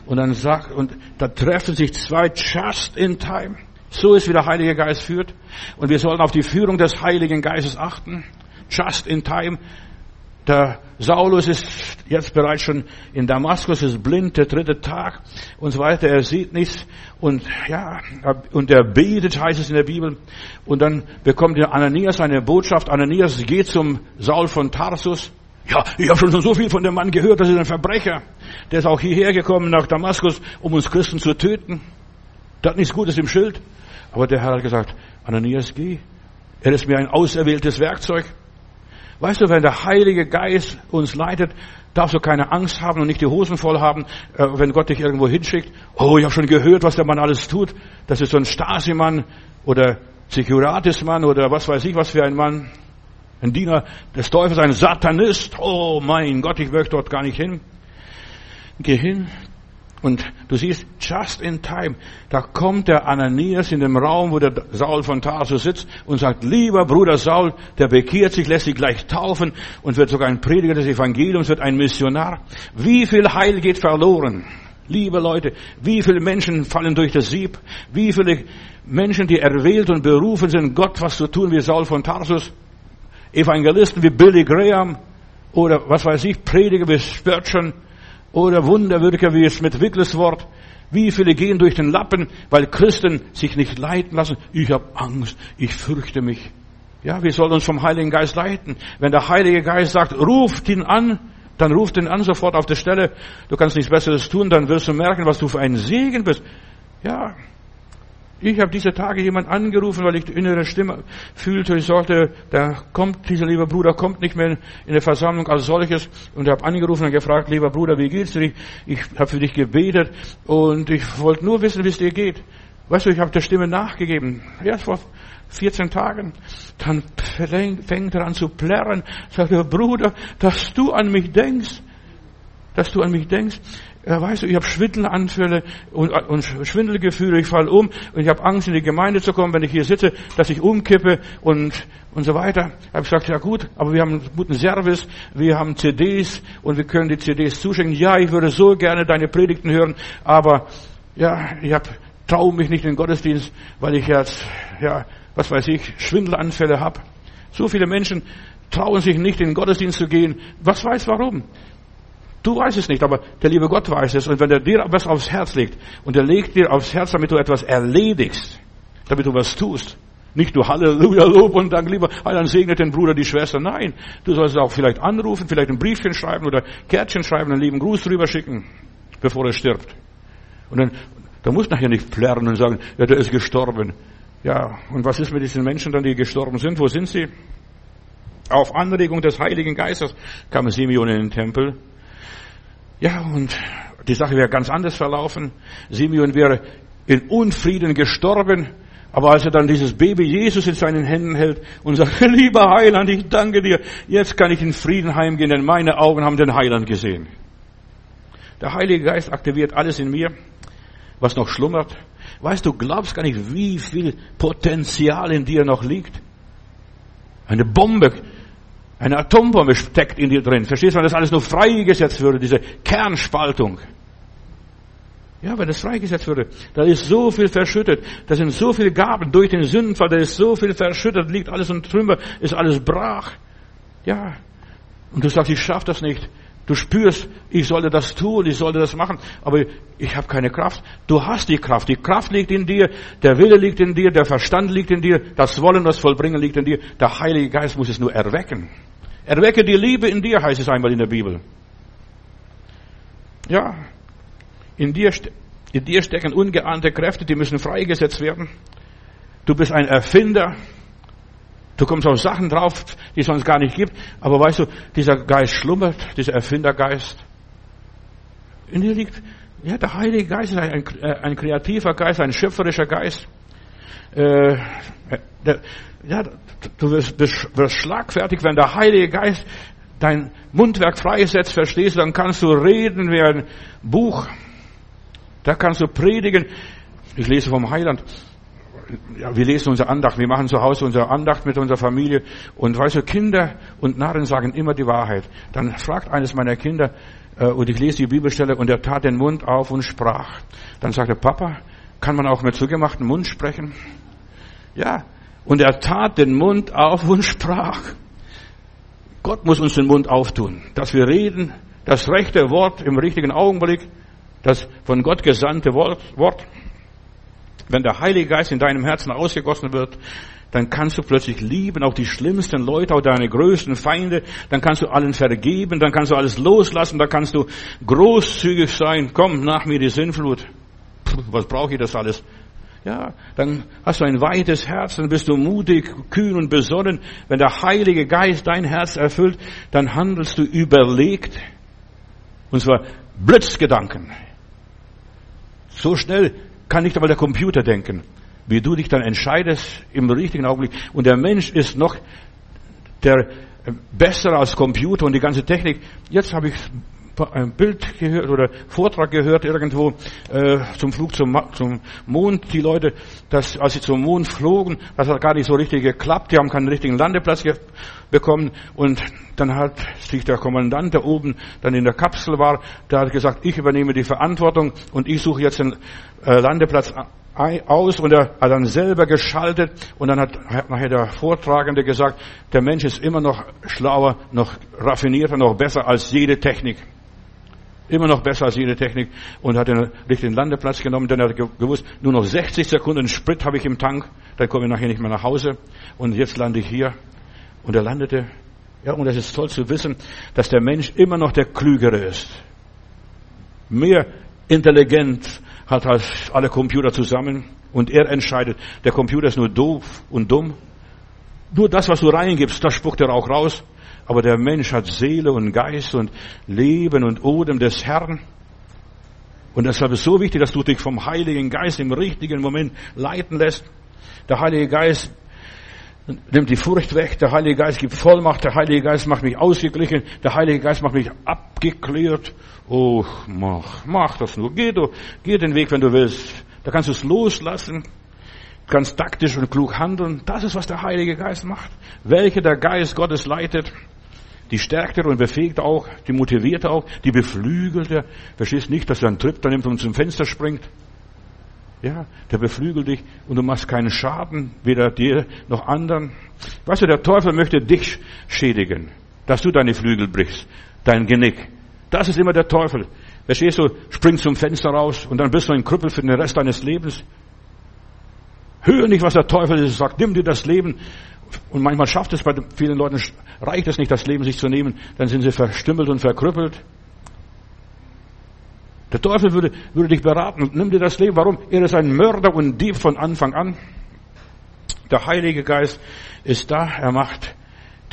Und dann sagt, und da treffen sich zwei just in time. So ist, wie der Heilige Geist führt. Und wir sollen auf die Führung des Heiligen Geistes achten. Just in time. Der Saulus ist jetzt bereits schon in Damaskus, ist blind, der dritte Tag und so weiter. Er sieht nichts und ja, und er betet, heißt es in der Bibel. Und dann bekommt Ananias eine Botschaft. Ananias geht zum Saul von Tarsus. Ja, ich habe schon so viel von dem Mann gehört, das ist ein Verbrecher. Der ist auch hierher gekommen nach Damaskus, um uns Christen zu töten. Der hat nichts Gutes im Schild. Aber der Herr hat gesagt, Ananias, geh. Er ist mir ein auserwähltes Werkzeug. Weißt du, wenn der Heilige Geist uns leitet, darfst du keine Angst haben und nicht die Hosen voll haben, äh, wenn Gott dich irgendwo hinschickt. Oh, ich habe schon gehört, was der Mann alles tut. Das ist so ein Stasi-Mann oder Securitis-Mann oder was weiß ich was für ein Mann. Ein Diener des Teufels, ein Satanist. Oh mein Gott, ich möchte dort gar nicht hin. Geh hin, Und du siehst, just in time, da kommt der Ananias in dem Raum, wo der Saul von Tarsus sitzt und sagt, lieber Bruder Saul, der bekehrt sich, lässt sich gleich taufen und wird sogar ein Prediger des Evangeliums, wird ein Missionar. Wie viel Heil geht verloren? Liebe Leute, wie viele Menschen fallen durch das Sieb? Wie viele Menschen, die erwählt und berufen sind, Gott was zu tun, wie Saul von Tarsus? Evangelisten wie Billy Graham oder was weiß ich, Prediger wie Spurgeon oder Wunderwirker wie es mit Wickleswort. Wie viele gehen durch den Lappen, weil Christen sich nicht leiten lassen? Ich habe Angst, ich fürchte mich. Ja, wir sollen uns vom Heiligen Geist leiten. Wenn der Heilige Geist sagt, ruft ihn an, dann ruft ihn an sofort auf der Stelle. Du kannst nichts Besseres tun, dann wirst du merken, was du für ein Segen bist. Ja, ich habe diese Tage jemand angerufen, weil ich die innere Stimme fühlte. Ich sagte, da kommt, dieser lieber Bruder kommt nicht mehr in der Versammlung als solches. Und habe angerufen und gefragt, lieber Bruder, wie geht's dir? Ich, ich habe für dich gebetet und ich wollte nur wissen, wie es dir geht. Weißt du, ich habe der Stimme nachgegeben. Erst vor 14 Tagen. Dann fängt er an zu plärren. Sagt er, Bruder, dass du an mich denkst. Dass du an mich denkst. Ja, weißt du, ich habe Schwindelanfälle und, und Schwindelgefühle, ich falle um und ich habe Angst, in die Gemeinde zu kommen, wenn ich hier sitze, dass ich umkippe und, und so weiter. Ich habe gesagt, ja gut, aber wir haben einen guten Service, wir haben CDs und wir können die CDs zuschenken. Ja, ich würde so gerne deine Predigten hören, aber ja, ich habe traue mich nicht in den Gottesdienst, weil ich jetzt, ja, was weiß ich, Schwindelanfälle habe. So viele Menschen trauen sich nicht in den Gottesdienst zu gehen. Was weiß warum? Du weißt es nicht, aber der liebe Gott weiß es. Und wenn er dir was aufs Herz legt und er legt dir aufs Herz, damit du etwas erledigst, damit du was tust, nicht du Halleluja, Lob und Dank, lieber, dann segnet den Bruder, die Schwester. Nein, du sollst auch vielleicht anrufen, vielleicht ein Briefchen schreiben oder Kärtchen schreiben, einen lieben Gruß drüber schicken, bevor er stirbt. Und dann, da muss nachher nicht plärren und sagen, ja, der ist gestorben. Ja, und was ist mit diesen Menschen dann, die gestorben sind? Wo sind sie? Auf Anregung des Heiligen Geistes kam Simeon in den Tempel ja, und die Sache wäre ganz anders verlaufen. Simeon wäre in Unfrieden gestorben. Aber als er dann dieses Baby Jesus in seinen Händen hält und sagt, lieber Heiland, ich danke dir, jetzt kann ich in Frieden heimgehen, denn meine Augen haben den Heiland gesehen. Der Heilige Geist aktiviert alles in mir, was noch schlummert. Weißt du, glaubst gar nicht, wie viel Potenzial in dir noch liegt. Eine Bombe eine Atombombe steckt in dir drin. Verstehst du, wenn das alles nur freigesetzt würde, diese Kernspaltung. Ja, wenn das freigesetzt würde, da ist so viel verschüttet, da sind so viele Gaben durch den Sündenfall, da ist so viel verschüttet, liegt alles in Trümmer, ist alles brach. Ja. Und du sagst, ich schaff das nicht. Du spürst, ich sollte das tun, ich sollte das machen, aber ich habe keine Kraft. Du hast die Kraft. Die Kraft liegt in dir, der Wille liegt in dir, der Verstand liegt in dir, das Wollen, das Vollbringen liegt in dir. Der Heilige Geist muss es nur erwecken. Erwecke die Liebe in dir, heißt es einmal in der Bibel. Ja, in dir, in dir stecken ungeahnte Kräfte, die müssen freigesetzt werden. Du bist ein Erfinder. Du kommst auf Sachen drauf, die es sonst gar nicht gibt. Aber weißt du, dieser Geist schlummert, dieser Erfindergeist. In dir liegt, ja, der Heilige Geist ist ein, ein, ein kreativer Geist, ein schöpferischer Geist. Äh, der, ja, du wirst, wirst schlagfertig, wenn der Heilige Geist dein Mundwerk freisetzt, verstehst du, dann kannst du reden wie ein Buch. Da kannst du predigen. Ich lese vom Heiland. Ja, wir lesen unsere Andacht, wir machen zu Hause unsere Andacht mit unserer Familie. Und weißt du, Kinder und Narren sagen immer die Wahrheit. Dann fragt eines meiner Kinder, äh, und ich lese die Bibelstelle, und er tat den Mund auf und sprach. Dann sagte Papa, kann man auch mit zugemachten Mund sprechen? Ja, und er tat den Mund auf und sprach. Gott muss uns den Mund auftun, dass wir reden, das rechte Wort im richtigen Augenblick, das von Gott gesandte Wort. Wenn der Heilige Geist in deinem Herzen ausgegossen wird, dann kannst du plötzlich lieben, auch die schlimmsten Leute, auch deine größten Feinde, dann kannst du allen vergeben, dann kannst du alles loslassen, dann kannst du großzügig sein, komm nach mir die Sinnflut. Was brauche ich das alles? Ja, dann hast du ein weites Herz, dann bist du mutig, kühn und besonnen. Wenn der Heilige Geist dein Herz erfüllt, dann handelst du überlegt. Und zwar Blitzgedanken. So schnell kann nicht einmal der Computer denken, wie du dich dann entscheidest im richtigen Augenblick. Und der Mensch ist noch der besser als Computer und die ganze Technik. Jetzt habe ich ein Bild gehört oder Vortrag gehört irgendwo äh, zum Flug zum, zum Mond. Die Leute, dass, als sie zum Mond flogen, das hat gar nicht so richtig geklappt. Die haben keinen richtigen Landeplatz bekommen. Und dann hat sich der Kommandant, der oben dann in der Kapsel war, der hat gesagt, ich übernehme die Verantwortung und ich suche jetzt den äh, Landeplatz aus und er hat dann selber geschaltet und dann hat nachher der Vortragende gesagt, der Mensch ist immer noch schlauer, noch raffinierter, noch besser als jede Technik. Immer noch besser als jede Technik und hat den richtigen Landeplatz genommen, denn er hat gewusst, nur noch 60 Sekunden Sprit habe ich im Tank, dann komme ich nachher nicht mehr nach Hause und jetzt lande ich hier. Und er landete. Ja, und es ist toll zu wissen, dass der Mensch immer noch der Klügere ist. Mehr Intelligenz hat als alle Computer zusammen und er entscheidet. Der Computer ist nur doof und dumm. Nur das, was du reingibst, das spuckt er auch raus. Aber der Mensch hat Seele und Geist und Leben und Odem des Herrn. Und deshalb ist es so wichtig, dass du dich vom Heiligen Geist im richtigen Moment leiten lässt. Der Heilige Geist nimmt die Furcht weg, der Heilige Geist gibt Vollmacht, der Heilige Geist macht mich ausgeglichen, der Heilige Geist macht mich abgeklärt. Oh, mach, mach das nur. Geh du, geh den Weg, wenn du willst. Da kannst du es loslassen, ganz taktisch und klug handeln. Das ist, was der Heilige Geist macht. Welche der Geist Gottes leitet, die stärkt er und befähigt auch, die motiviert auch, die beflügelt er. Verstehst nicht, dass er einen Trip da nimmt und zum Fenster springt. Ja, der beflügelt dich und du machst keinen Schaden, weder dir noch anderen. Weißt du, der Teufel möchte dich schädigen, dass du deine Flügel brichst, dein Genick. Das ist immer der Teufel. Verstehst du, springst zum Fenster raus und dann bist du ein Krüppel für den Rest deines Lebens. Hör nicht, was der Teufel sagt. Nimm dir das Leben. Und manchmal schafft es bei vielen Leuten, reicht es nicht, das Leben sich zu nehmen. Dann sind sie verstümmelt und verkrüppelt. Der Teufel würde, würde dich beraten, nimm dir das Leben. Warum? Er ist ein Mörder und Dieb von Anfang an. Der Heilige Geist ist da, er macht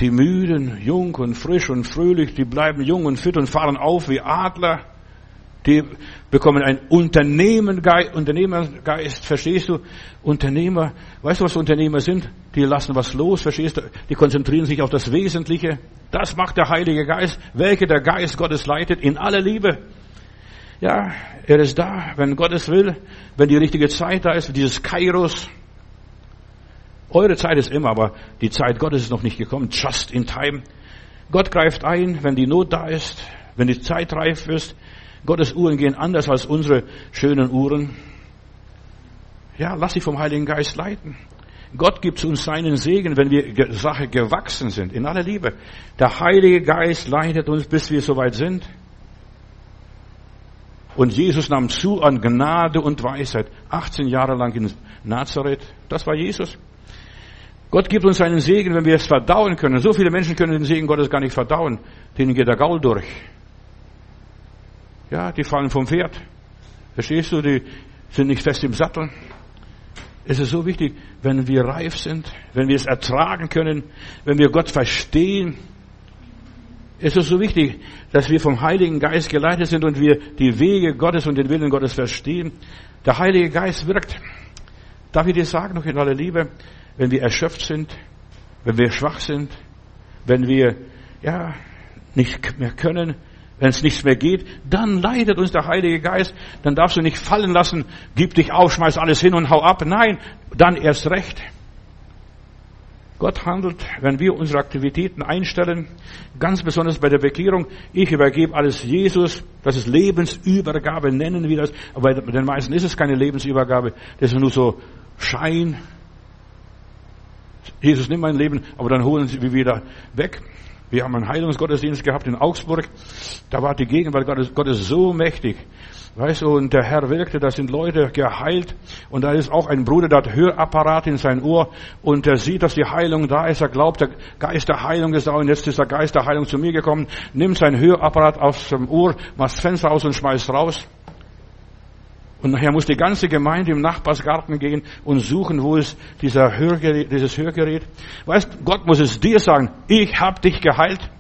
die Müden jung und frisch und fröhlich, die bleiben jung und fit und fahren auf wie Adler. Die bekommen ein Unternehmergeist, Unternehmergeist, verstehst du? Unternehmer, weißt du, was Unternehmer sind? Die lassen was los, verstehst du? Die konzentrieren sich auf das Wesentliche. Das macht der Heilige Geist, welche der Geist Gottes leitet, in aller Liebe. Ja, er ist da, wenn Gott es will, wenn die richtige Zeit da ist, dieses Kairos. Eure Zeit ist immer, aber die Zeit Gottes ist noch nicht gekommen. Just in time. Gott greift ein, wenn die Not da ist, wenn die Zeit reif ist. Gottes Uhren gehen anders als unsere schönen Uhren. Ja, lass dich vom Heiligen Geist leiten. Gott gibt uns seinen Segen, wenn wir Sache gewachsen sind, in aller Liebe. Der Heilige Geist leitet uns, bis wir soweit sind. Und Jesus nahm zu an Gnade und Weisheit. 18 Jahre lang in Nazareth. Das war Jesus. Gott gibt uns seinen Segen, wenn wir es verdauen können. So viele Menschen können den Segen Gottes gar nicht verdauen. Denen geht der Gaul durch. Ja, die fallen vom Pferd. Verstehst du? Die sind nicht fest im Sattel. Es ist so wichtig, wenn wir reif sind, wenn wir es ertragen können, wenn wir Gott verstehen, es ist so wichtig, dass wir vom Heiligen Geist geleitet sind und wir die Wege Gottes und den Willen Gottes verstehen. Der Heilige Geist wirkt. Darf ich dir sagen, noch in aller Liebe, wenn wir erschöpft sind, wenn wir schwach sind, wenn wir, ja, nicht mehr können, wenn es nichts mehr geht, dann leitet uns der Heilige Geist. Dann darfst du nicht fallen lassen, gib dich auf, schmeiß alles hin und hau ab. Nein, dann erst recht. Gott handelt, wenn wir unsere Aktivitäten einstellen, ganz besonders bei der Bekehrung. Ich übergebe alles Jesus. Das ist Lebensübergabe, nennen wir das. Aber bei den meisten ist es keine Lebensübergabe. Das ist nur so Schein. Jesus nimmt mein Leben, aber dann holen sie mich wieder weg. Wir haben einen Heilungsgottesdienst gehabt in Augsburg. Da war die Gegenwart Gottes, Gottes so mächtig. Weißt du, und der Herr wirkte, da sind Leute geheilt. Und da ist auch ein Bruder, der hat Hörapparat in sein Ohr. Und er sieht, dass die Heilung da ist. Er glaubt, der Geist der Heilung ist da. Und jetzt ist der Geist der Heilung zu mir gekommen. Nimmt sein Hörapparat aus dem Ohr, macht das Fenster aus und schmeißt raus. Und nachher muss die ganze Gemeinde im Nachbarsgarten gehen und suchen, wo ist dieser Hörgerät, dieses Hörgerät. Weißt, Gott muss es dir sagen, ich habe dich geheilt.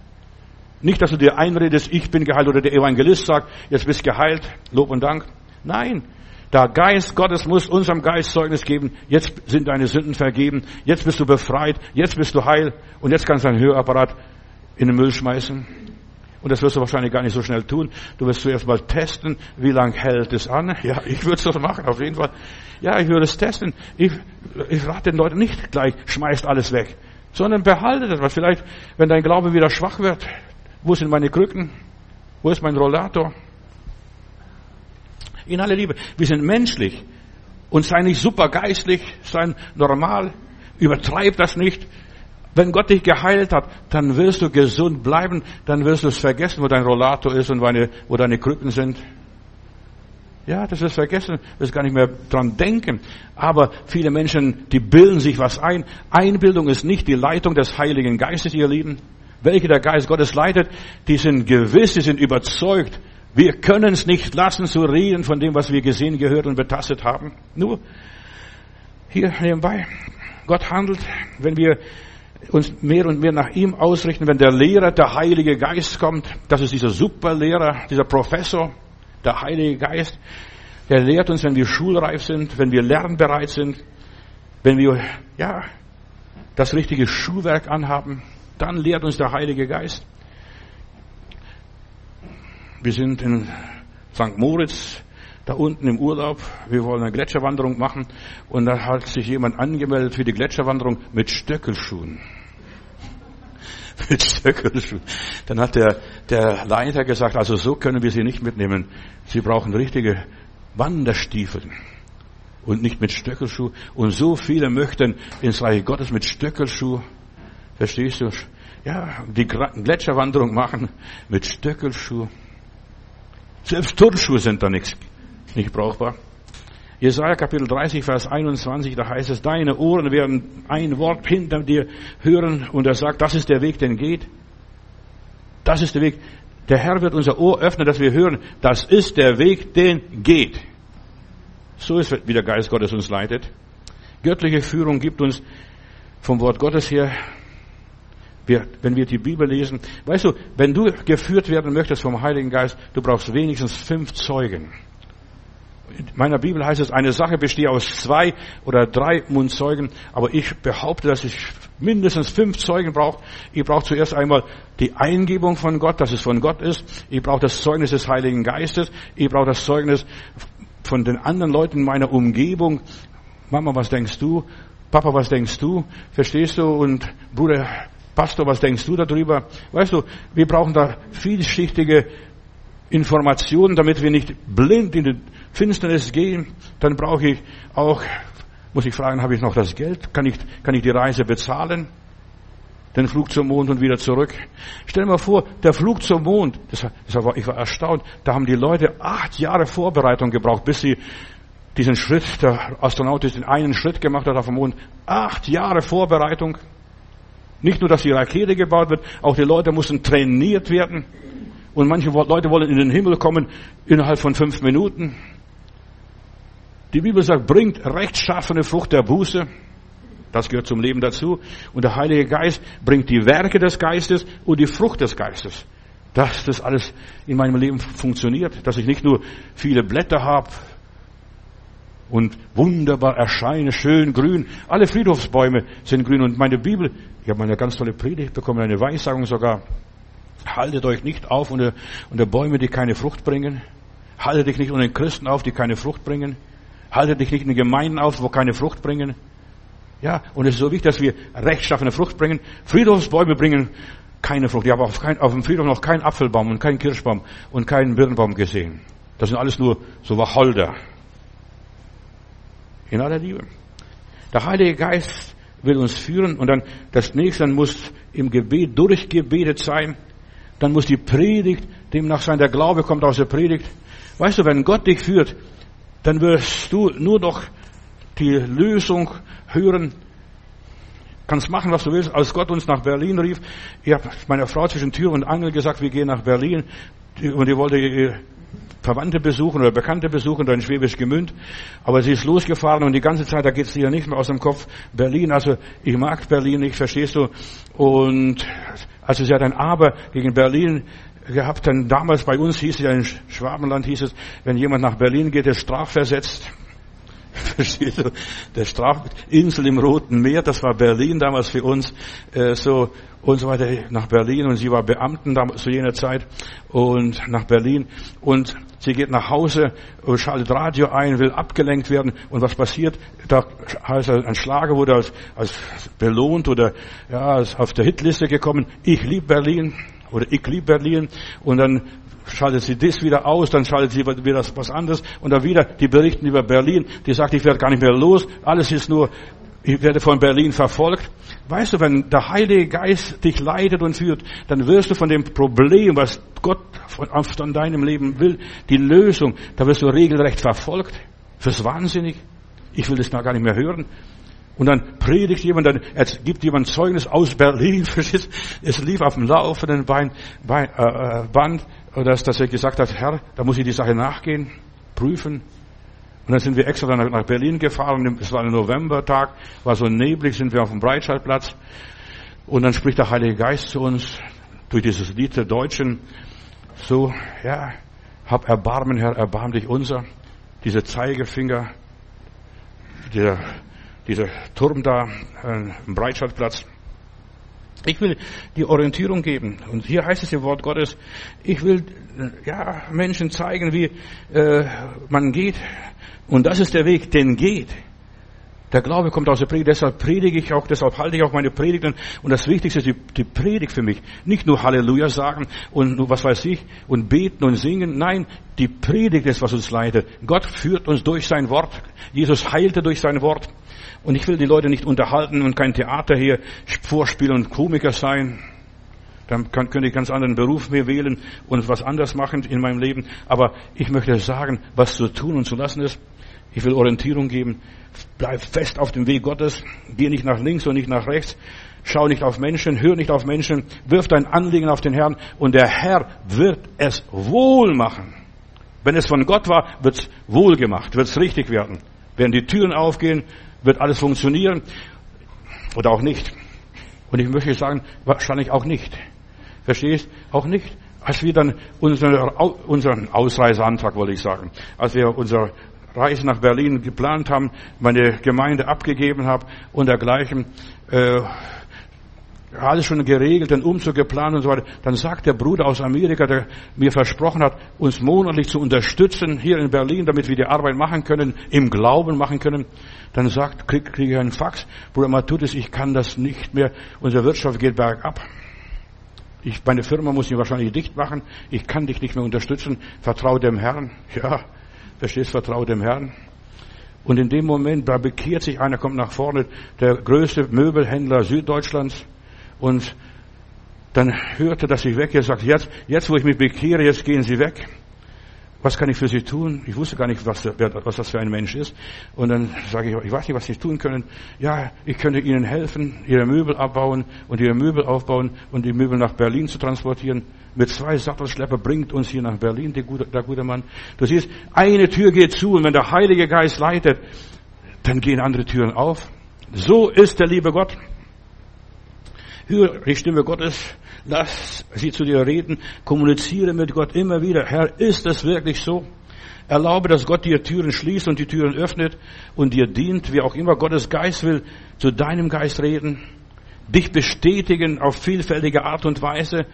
Nicht, dass du dir einredest, ich bin geheilt oder der Evangelist sagt, jetzt bist geheilt, Lob und Dank. Nein, der Geist Gottes muss unserem Geist Zeugnis geben, jetzt sind deine Sünden vergeben, jetzt bist du befreit, jetzt bist du heil und jetzt kannst du deinen Hörapparat in den Müll schmeißen. Und das wirst du wahrscheinlich gar nicht so schnell tun. Du wirst zuerst mal testen, wie lang hält es an. Ja, ich würde es so machen, auf jeden Fall. Ja, ich würde es testen. Ich, ich rate den Leuten nicht gleich, schmeißt alles weg. Sondern behaltet etwas. Vielleicht, wenn dein Glaube wieder schwach wird, wo sind meine Krücken? Wo ist mein Rollator? In aller Liebe, wir sind menschlich. Und sei nicht super geistlich, sei normal. Übertreib das nicht. Wenn Gott dich geheilt hat, dann wirst du gesund bleiben, dann wirst du es vergessen, wo dein Rollator ist und wo deine Krücken sind. Ja, das ist vergessen, das gar nicht mehr dran denken. Aber viele Menschen, die bilden sich was ein. Einbildung ist nicht die Leitung des Heiligen Geistes, ihr Lieben. Welche der Geist Gottes leitet, die sind gewiss, die sind überzeugt. Wir können es nicht lassen zu reden von dem, was wir gesehen, gehört und betastet haben. Nur hier nebenbei. Gott handelt, wenn wir uns mehr und mehr nach ihm ausrichten, wenn der Lehrer, der Heilige Geist kommt, das ist dieser Superlehrer, dieser Professor, der Heilige Geist, der lehrt uns, wenn wir schulreif sind, wenn wir lernbereit sind, wenn wir, ja, das richtige Schuhwerk anhaben, dann lehrt uns der Heilige Geist. Wir sind in St. Moritz, da unten im Urlaub. Wir wollen eine Gletscherwanderung machen. Und da hat sich jemand angemeldet für die Gletscherwanderung mit Stöckelschuhen. mit Stöckelschuhen. Dann hat der, der Leiter gesagt, also so können wir sie nicht mitnehmen. Sie brauchen richtige Wanderstiefel und nicht mit Stöckelschuh. Und so viele möchten ins Reich Gottes mit Stöckelschuh. Verstehst du? Ja, die Gletscherwanderung machen mit Stöckelschuh. Selbst Turnschuhe sind da nichts, nicht brauchbar. Jesaja Kapitel 30, Vers 21, da heißt es, deine Ohren werden ein Wort hinter dir hören und er sagt, das ist der Weg, den geht. Das ist der Weg. Der Herr wird unser Ohr öffnen, dass wir hören, das ist der Weg, den geht. So ist, wie der Geist Gottes uns leitet. Göttliche Führung gibt uns vom Wort Gottes her wir, wenn wir die Bibel lesen, weißt du, wenn du geführt werden möchtest vom Heiligen Geist, du brauchst wenigstens fünf Zeugen. In meiner Bibel heißt es, eine Sache besteht aus zwei oder drei Mundzeugen, aber ich behaupte, dass ich mindestens fünf Zeugen brauche. Ich brauche zuerst einmal die Eingebung von Gott, dass es von Gott ist. Ich brauche das Zeugnis des Heiligen Geistes. Ich brauche das Zeugnis von den anderen Leuten in meiner Umgebung. Mama, was denkst du? Papa, was denkst du? Verstehst du? Und Bruder, Pastor, was denkst du darüber? Weißt du, wir brauchen da vielschichtige Informationen, damit wir nicht blind in die Finsternis gehen. Dann brauche ich auch, muss ich fragen, habe ich noch das Geld? Kann ich, kann ich die Reise bezahlen? Den Flug zum Mond und wieder zurück. Stell dir mal vor, der Flug zum Mond, das, das war, ich war erstaunt, da haben die Leute acht Jahre Vorbereitung gebraucht, bis sie diesen Schritt, der Astronaut den einen Schritt gemacht hat auf dem Mond. Acht Jahre Vorbereitung. Nicht nur, dass die Rakete gebaut wird, auch die Leute mussten trainiert werden. Und manche Leute wollen in den Himmel kommen innerhalb von fünf Minuten. Die Bibel sagt, bringt rechtschaffene Frucht der Buße. Das gehört zum Leben dazu. Und der Heilige Geist bringt die Werke des Geistes und die Frucht des Geistes. Dass das alles in meinem Leben funktioniert. Dass ich nicht nur viele Blätter habe, und wunderbar erscheine, schön grün. Alle Friedhofsbäume sind grün und meine Bibel, ich habe eine ganz tolle Predigt bekommen, eine Weissagung sogar. Haltet euch nicht auf unter, unter Bäume, die keine Frucht bringen. Haltet dich nicht unter den Christen auf, die keine Frucht bringen. Haltet dich nicht in den Gemeinden auf, wo keine Frucht bringen. Ja, und es ist so wichtig, dass wir rechtschaffene Frucht bringen. Friedhofsbäume bringen keine Frucht. Ich habe auf, kein, auf dem Friedhof noch keinen Apfelbaum und keinen Kirschbaum und keinen Birnbaum gesehen. Das sind alles nur so Wacholder. In aller Liebe. Der Heilige Geist will uns führen und dann das nächste muss im Gebet durchgebetet sein. Dann muss die Predigt demnach sein. Der Glaube kommt aus der Predigt. Weißt du, wenn Gott dich führt, dann wirst du nur noch die Lösung hören. Kannst machen, was du willst. Als Gott uns nach Berlin rief, ich habe meiner Frau zwischen Tür und Angel gesagt, wir gehen nach Berlin. Und die wollte Verwandte besuchen oder Bekannte besuchen, da in Schwäbisch Gemünd. Aber sie ist losgefahren und die ganze Zeit, da geht es ihr nicht mehr aus dem Kopf. Berlin, also ich mag Berlin nicht, verstehst du? Und also sie hat ein Aber gegen Berlin gehabt, denn damals bei uns hieß es ja in Schwabenland hieß es, wenn jemand nach Berlin geht, ist strafversetzt. Verstehst du? Der Strafinsel im Roten Meer, das war Berlin damals für uns, äh, so, und so weiter, nach Berlin, und sie war Beamten damals, zu jener Zeit, und nach Berlin, und sie geht nach Hause, schaltet Radio ein, will abgelenkt werden, und was passiert? Da heißt ein Schlager wurde als, als belohnt, oder, ja, ist auf der Hitliste gekommen, ich liebe Berlin, oder ich liebe Berlin, und dann schaltet sie das wieder aus, dann schaltet sie wieder was anderes und dann wieder die berichten über Berlin, die sagt, ich werde gar nicht mehr los, alles ist nur, ich werde von Berlin verfolgt. Weißt du, wenn der Heilige Geist dich leitet und führt, dann wirst du von dem Problem, was Gott von deinem Leben will, die Lösung, da wirst du regelrecht verfolgt. Fürs Wahnsinnig. Ich will das gar nicht mehr hören. Und dann predigt jemand, dann gibt jemand Zeugnis aus Berlin. Es lief auf dem laufenden Bein, Bein, äh, Band dass, dass er gesagt hat, Herr, da muss ich die Sache nachgehen, prüfen. Und dann sind wir extra nach, nach Berlin gefahren. Es war ein Novembertag, war so neblig, sind wir auf dem Breitscheidplatz. Und dann spricht der Heilige Geist zu uns durch dieses Lied der Deutschen. So, ja, hab Erbarmen, Herr, erbarm dich unser. Diese Zeigefinger, der, dieser Turm da, äh, am Breitscheidplatz. Ich will die Orientierung geben. Und hier heißt es im Wort Gottes, ich will ja, Menschen zeigen, wie äh, man geht. Und das ist der Weg, den geht. Der Glaube kommt aus der Predigt, deshalb predige ich auch, deshalb halte ich auch meine Predigten. Und das Wichtigste ist die, die Predigt für mich. Nicht nur Halleluja sagen und was weiß ich und beten und singen. Nein, die Predigt ist, was uns leitet. Gott führt uns durch sein Wort. Jesus heilte durch sein Wort. Und ich will die Leute nicht unterhalten und kein Theater hier vorspielen und Komiker sein. Dann kann, könnte ich ganz anderen Beruf mir wählen und was anders machen in meinem Leben. Aber ich möchte sagen, was zu tun und zu lassen ist. Ich will Orientierung geben. Bleib fest auf dem Weg Gottes. Geh nicht nach links und nicht nach rechts. Schau nicht auf Menschen, hör nicht auf Menschen. Wirf dein Anliegen auf den Herrn und der Herr wird es wohl machen. Wenn es von Gott war, wird es wohl gemacht, wird es richtig werden. Werden die Türen aufgehen, wird alles funktionieren oder auch nicht. Und ich möchte sagen, wahrscheinlich auch nicht. Verstehst? Auch nicht. Als wir dann unseren Ausreiseantrag, wollte ich sagen, als wir unsere Reise nach Berlin geplant haben, meine Gemeinde abgegeben habe und dergleichen, äh, alles schon geregelt, den Umzug geplant und so weiter. Dann sagt der Bruder aus Amerika, der mir versprochen hat, uns monatlich zu unterstützen hier in Berlin, damit wir die Arbeit machen können, im Glauben machen können. Dann sagt, kriege krieg ich einen Fax, Bruder Matutis, ich kann das nicht mehr, unsere Wirtschaft geht bergab. Ich, meine Firma muss ich wahrscheinlich dicht machen, ich kann dich nicht mehr unterstützen, vertraue dem Herrn. Ja, verstehst, vertraue dem Herrn. Und in dem Moment, da bekehrt sich einer, kommt nach vorne, der größte Möbelhändler Süddeutschlands, und dann hörte, dass ich weggehe, sagt, jetzt, jetzt wo ich mich bekehre, jetzt gehen Sie weg. Was kann ich für Sie tun? Ich wusste gar nicht, was, was das für ein Mensch ist. Und dann sage ich, ich weiß nicht, was Sie tun können. Ja, ich könnte Ihnen helfen, Ihre Möbel abbauen und Ihre Möbel aufbauen und die Möbel nach Berlin zu transportieren. Mit zwei Sattelschlepper bringt uns hier nach Berlin der gute, der gute Mann. Du siehst, eine Tür geht zu und wenn der Heilige Geist leitet, dann gehen andere Türen auf. So ist der liebe Gott. Hör die Stimme Gottes, lass sie zu dir reden, kommuniziere mit Gott immer wieder. Herr, ist das wirklich so? Erlaube, dass Gott dir Türen schließt und die Türen öffnet und dir dient, wie auch immer Gottes Geist will, zu deinem Geist reden, dich bestätigen auf vielfältige Art und Weise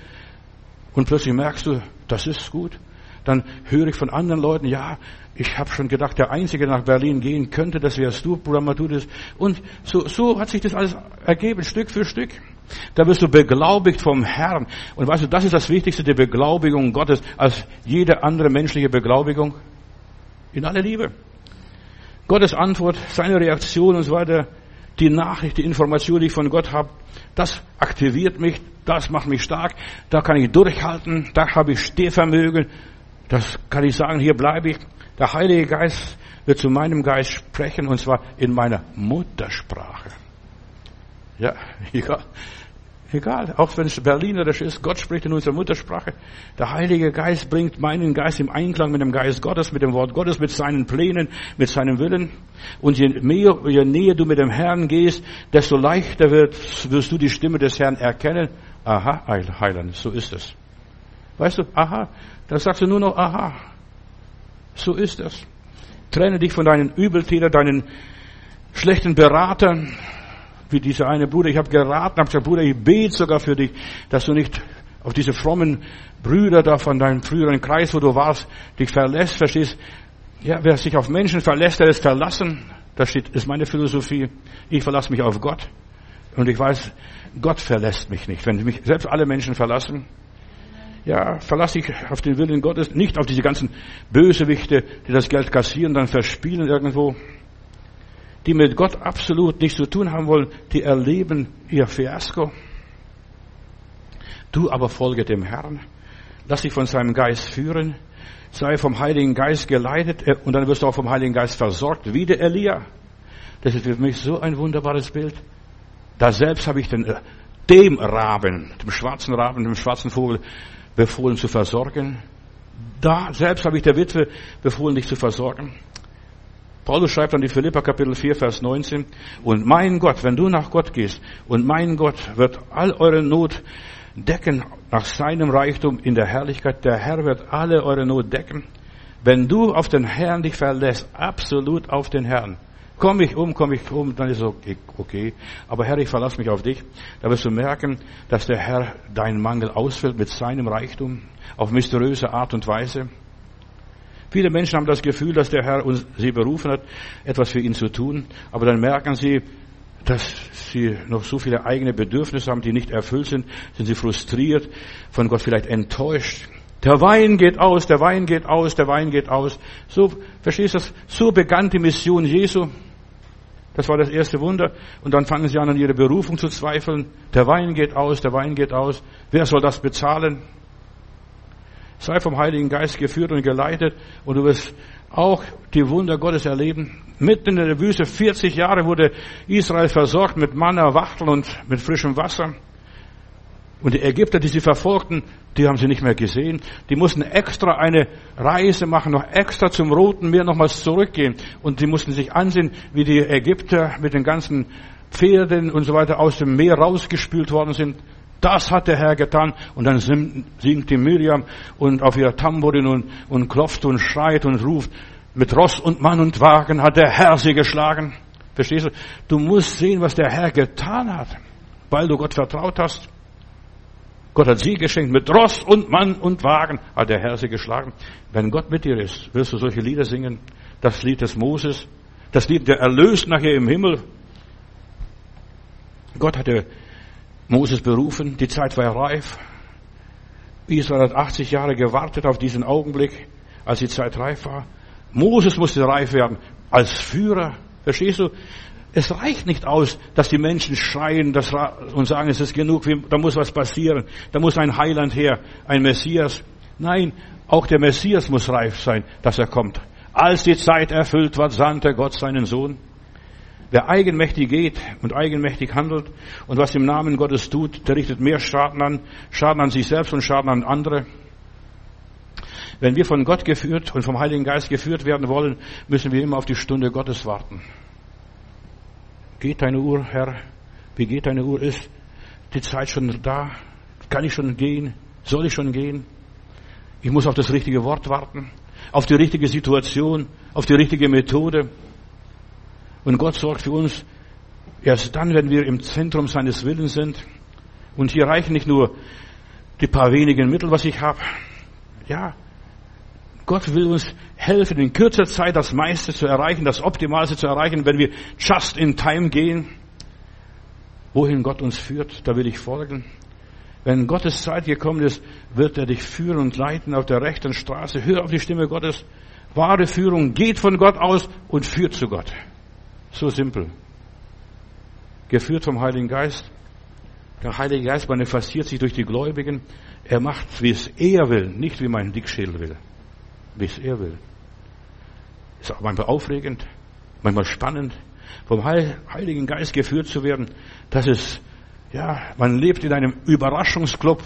und plötzlich merkst du, das ist gut. Dann höre ich von anderen Leuten, ja, ich habe schon gedacht, der Einzige, der nach Berlin gehen könnte, das wärst du, Bruder Matudis. Und so, so hat sich das alles ergeben, Stück für Stück. Da wirst du beglaubigt vom Herrn. Und weißt du, das ist das Wichtigste, die Beglaubigung Gottes, als jede andere menschliche Beglaubigung. In aller Liebe. Gottes Antwort, seine Reaktion und so weiter, die Nachricht, die Information, die ich von Gott habe, das aktiviert mich, das macht mich stark, da kann ich durchhalten, da habe ich Stehvermögen, das kann ich sagen, hier bleibe ich. Der Heilige Geist wird zu meinem Geist sprechen und zwar in meiner Muttersprache. Ja, egal. Egal, auch wenn es Berlinerisch ist, Gott spricht in unserer Muttersprache. Der Heilige Geist bringt meinen Geist im Einklang mit dem Geist Gottes, mit dem Wort Gottes, mit seinen Plänen, mit seinem Willen. Und je mehr, je näher du mit dem Herrn gehst, desto leichter wird, wirst du die Stimme des Herrn erkennen. Aha, Heiland, so ist es. Weißt du, aha, da sagst du nur noch aha. So ist es. Trenne dich von deinen Übeltätern, deinen schlechten Beratern, wie dieser eine Bruder. Ich habe geraten, habe gesagt, Bruder, ich bete sogar für dich, dass du nicht auf diese frommen Brüder da von deinem früheren Kreis, wo du warst, dich verlässt, verstehst? Ja, wer sich auf Menschen verlässt, der ist verlassen. Das steht, ist meine Philosophie. Ich verlasse mich auf Gott. Und ich weiß, Gott verlässt mich nicht. Wenn mich selbst alle Menschen verlassen, ja, verlasse ich auf den Willen Gottes, nicht auf diese ganzen Bösewichte, die das Geld kassieren, dann verspielen irgendwo. Die mit Gott absolut nichts zu tun haben wollen, die erleben ihr Fiasko. Du aber folge dem Herrn. Lass dich von seinem Geist führen. Sei vom Heiligen Geist geleitet und dann wirst du auch vom Heiligen Geist versorgt, wie der Elia. Das ist für mich so ein wunderbares Bild. Da selbst habe ich den, äh, dem Raben, dem schwarzen Raben, dem schwarzen Vogel befohlen zu versorgen. Da selbst habe ich der Witwe befohlen, dich zu versorgen. Paulus schreibt an die Philippa Kapitel 4, Vers 19, und mein Gott, wenn du nach Gott gehst, und mein Gott wird all eure Not decken nach seinem Reichtum in der Herrlichkeit. Der Herr wird alle eure Not decken. Wenn du auf den Herrn dich verlässt, absolut auf den Herrn, Komm ich um, komm ich um, dann ist es okay. Aber Herr, ich verlasse mich auf dich. Da wirst du merken, dass der Herr deinen Mangel ausfüllt mit seinem Reichtum auf mysteriöse Art und Weise. Viele Menschen haben das Gefühl, dass der Herr uns, sie berufen hat, etwas für ihn zu tun. Aber dann merken sie, dass sie noch so viele eigene Bedürfnisse haben, die nicht erfüllt sind, sind sie frustriert, von Gott vielleicht enttäuscht. Der Wein geht aus, der Wein geht aus, der Wein geht aus. So, verstehst du das? So begann die Mission Jesu. Das war das erste Wunder. Und dann fangen sie an, an ihre Berufung zu zweifeln. Der Wein geht aus, der Wein geht aus. Wer soll das bezahlen? Sei vom Heiligen Geist geführt und geleitet und du wirst auch die Wunder Gottes erleben. Mitten in der Wüste, 40 Jahre wurde Israel versorgt mit Manna, Wachtel und mit frischem Wasser. Und die Ägypter, die sie verfolgten, die haben sie nicht mehr gesehen. Die mussten extra eine Reise machen, noch extra zum Roten Meer nochmals zurückgehen. Und sie mussten sich ansehen, wie die Ägypter mit den ganzen Pferden und so weiter aus dem Meer rausgespült worden sind. Das hat der Herr getan. Und dann singt die Miriam und auf ihrer Tambourin und, und klopft und schreit und ruft. Mit Ross und Mann und Wagen hat der Herr sie geschlagen. Verstehst du? Du musst sehen, was der Herr getan hat, weil du Gott vertraut hast. Gott hat sie geschenkt mit Ross und Mann und Wagen, hat der Herr sie geschlagen. Wenn Gott mit dir ist, wirst du solche Lieder singen. Das Lied des Moses, das Lied der Erlöst nachher im Himmel. Gott hatte Moses berufen, die Zeit war reif. Israel hat 80 Jahre gewartet auf diesen Augenblick, als die Zeit reif war. Moses musste reif werden als Führer. Verstehst du? Es reicht nicht aus, dass die Menschen schreien und sagen, es ist genug, da muss was passieren, da muss ein Heiland her, ein Messias. Nein, auch der Messias muss reif sein, dass er kommt. Als die Zeit erfüllt war, sandte Gott seinen Sohn. Wer eigenmächtig geht und eigenmächtig handelt und was im Namen Gottes tut, der richtet mehr Schaden an, Schaden an sich selbst und Schaden an andere. Wenn wir von Gott geführt und vom Heiligen Geist geführt werden wollen, müssen wir immer auf die Stunde Gottes warten. Geht deine Uhr, Herr? Wie geht deine Uhr? Ist die Zeit schon da? Kann ich schon gehen? Soll ich schon gehen? Ich muss auf das richtige Wort warten, auf die richtige Situation, auf die richtige Methode. Und Gott sorgt für uns erst dann, wenn wir im Zentrum seines Willens sind. Und hier reichen nicht nur die paar wenigen Mittel, was ich habe. Ja, Gott will uns helfen, in kürzer Zeit das meiste zu erreichen, das Optimalste zu erreichen, wenn wir just in time gehen. Wohin Gott uns führt, da will ich folgen. Wenn Gottes Zeit gekommen ist, wird er dich führen und leiten auf der rechten Straße. Hör auf die Stimme Gottes. Wahre Führung geht von Gott aus und führt zu Gott. So simpel. Geführt vom Heiligen Geist. Der Heilige Geist manifestiert sich durch die Gläubigen. Er macht, wie es er will, nicht wie mein Dickschädel will wie es er will. Ist auch manchmal aufregend, manchmal spannend, vom Heiligen Geist geführt zu werden. Das ist, ja, man lebt in einem Überraschungsclub.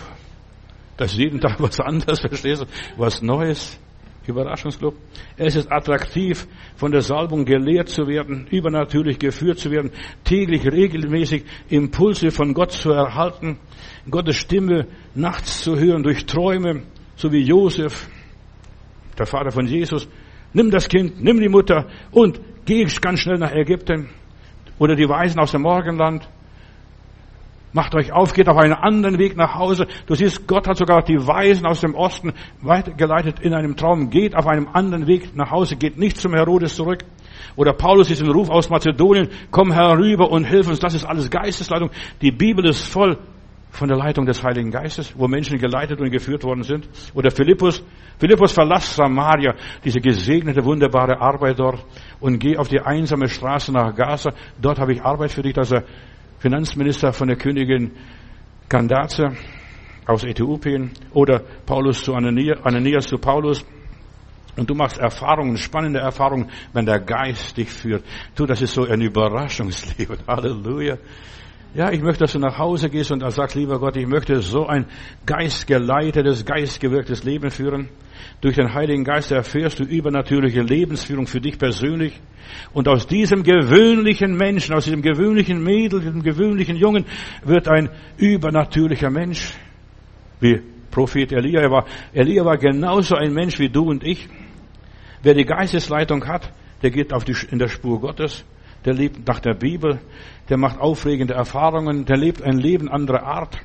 Das ist jeden Tag was anderes, verstehst du? Was Neues. Überraschungsclub. Es ist attraktiv, von der Salbung gelehrt zu werden, übernatürlich geführt zu werden, täglich regelmäßig Impulse von Gott zu erhalten, Gottes Stimme nachts zu hören durch Träume, so wie Josef der Vater von Jesus, nimm das Kind, nimm die Mutter und geh ganz schnell nach Ägypten. Oder die Weisen aus dem Morgenland. Macht euch auf, geht auf einen anderen Weg nach Hause. Du siehst, Gott hat sogar die Weisen aus dem Osten weitergeleitet in einem Traum. Geht auf einem anderen Weg nach Hause, geht nicht zum Herodes zurück. Oder Paulus ist im Ruf aus Mazedonien, komm herüber und hilf uns. Das ist alles Geistesleitung. Die Bibel ist voll von der Leitung des Heiligen Geistes, wo Menschen geleitet und geführt worden sind. Oder Philippus, Philippus verlass Samaria, diese gesegnete, wunderbare Arbeit dort und geh auf die einsame Straße nach Gaza. Dort habe ich Arbeit für dich, dass er Finanzminister von der Königin Candace aus Äthiopien oder Paulus zu Ananias, Ananias zu Paulus. Und du machst Erfahrungen, spannende Erfahrungen, wenn der Geist dich führt. Du, das ist so ein Überraschungsleben. Halleluja. Ja, ich möchte, dass du nach Hause gehst und sagst, lieber Gott, ich möchte so ein geistgeleitetes, geistgewirktes Leben führen. Durch den Heiligen Geist erfährst du übernatürliche Lebensführung für dich persönlich. Und aus diesem gewöhnlichen Menschen, aus diesem gewöhnlichen Mädel, diesem gewöhnlichen Jungen wird ein übernatürlicher Mensch. Wie Prophet Elia war. Elia war genauso ein Mensch wie du und ich. Wer die Geistesleitung hat, der geht auf die, in der Spur Gottes der lebt nach der Bibel, der macht aufregende Erfahrungen, der lebt ein Leben anderer Art.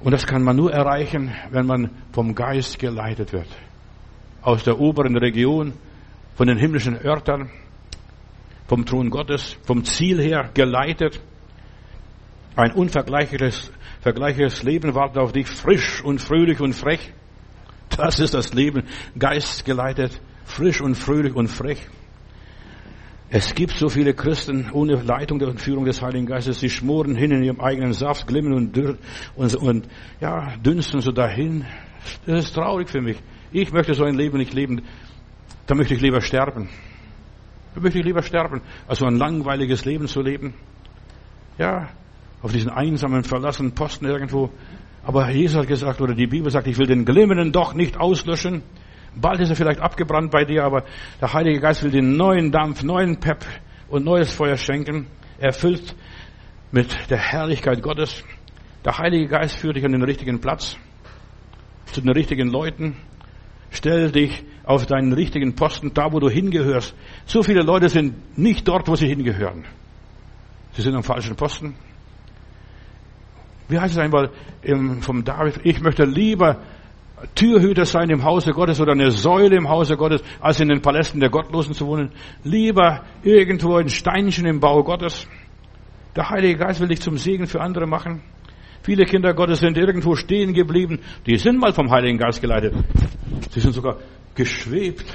Und das kann man nur erreichen, wenn man vom Geist geleitet wird. Aus der oberen Region, von den himmlischen Örtern, vom Thron Gottes, vom Ziel her geleitet. Ein unvergleichliches vergleichliches Leben wartet auf dich, frisch und fröhlich und frech. Das ist das Leben, geistgeleitet, frisch und fröhlich und frech. Es gibt so viele Christen ohne Leitung und Führung des Heiligen Geistes, sie schmoren hin in ihrem eigenen Saft, glimmen und, dürr, und, und ja, dünsten so dahin. Das ist traurig für mich. Ich möchte so ein Leben nicht leben. Da möchte ich lieber sterben. Da möchte ich lieber sterben, als so ein langweiliges Leben zu leben. Ja, auf diesen einsamen, verlassenen Posten irgendwo. Aber Jesus hat gesagt, oder die Bibel sagt, ich will den glimmenden doch nicht auslöschen. Bald ist er vielleicht abgebrannt bei dir, aber der Heilige Geist will den neuen Dampf, neuen Pep und neues Feuer schenken, erfüllt mit der Herrlichkeit Gottes. Der Heilige Geist führt dich an den richtigen Platz, zu den richtigen Leuten. Stell dich auf deinen richtigen Posten, da wo du hingehörst. So viele Leute sind nicht dort, wo sie hingehören. Sie sind am falschen Posten. Wie heißt es einmal vom David? Ich möchte lieber Türhüter sein im Hause Gottes oder eine Säule im Hause Gottes, als in den Palästen der Gottlosen zu wohnen. Lieber irgendwo ein Steinchen im Bau Gottes. Der Heilige Geist will dich zum Segen für andere machen. Viele Kinder Gottes sind irgendwo stehen geblieben. Die sind mal vom Heiligen Geist geleitet. Sie sind sogar geschwebt.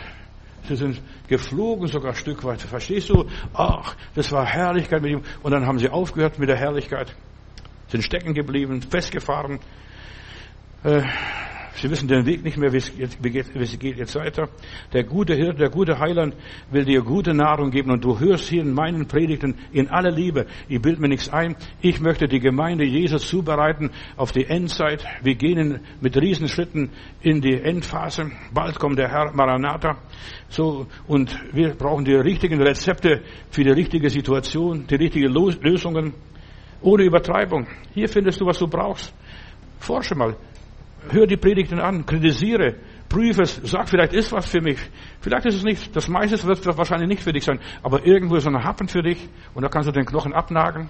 Sie sind geflogen sogar ein Stück weit. Verstehst du? Ach, das war Herrlichkeit mit ihm. Und dann haben sie aufgehört mit der Herrlichkeit. Sind stecken geblieben, festgefahren. Äh, Sie wissen den Weg nicht mehr, wie es, geht, wie es geht jetzt weiter. Der gute Hirte, der gute Heiland will dir gute Nahrung geben und du hörst hier in meinen Predigten in aller Liebe. Ich bild mir nichts ein. Ich möchte die Gemeinde Jesus zubereiten auf die Endzeit. Wir gehen mit Riesenschritten in die Endphase. Bald kommt der Herr Maranatha. So, und wir brauchen die richtigen Rezepte für die richtige Situation, die richtigen Lösungen. Ohne Übertreibung. Hier findest du, was du brauchst. Forsche mal. Hör die Predigten an, kritisiere, prüfe es, sag, vielleicht ist was für mich. Vielleicht ist es nicht, das meiste wird wahrscheinlich nicht für dich sein, aber irgendwo ist ein Happen für dich und da kannst du den Knochen abnagen.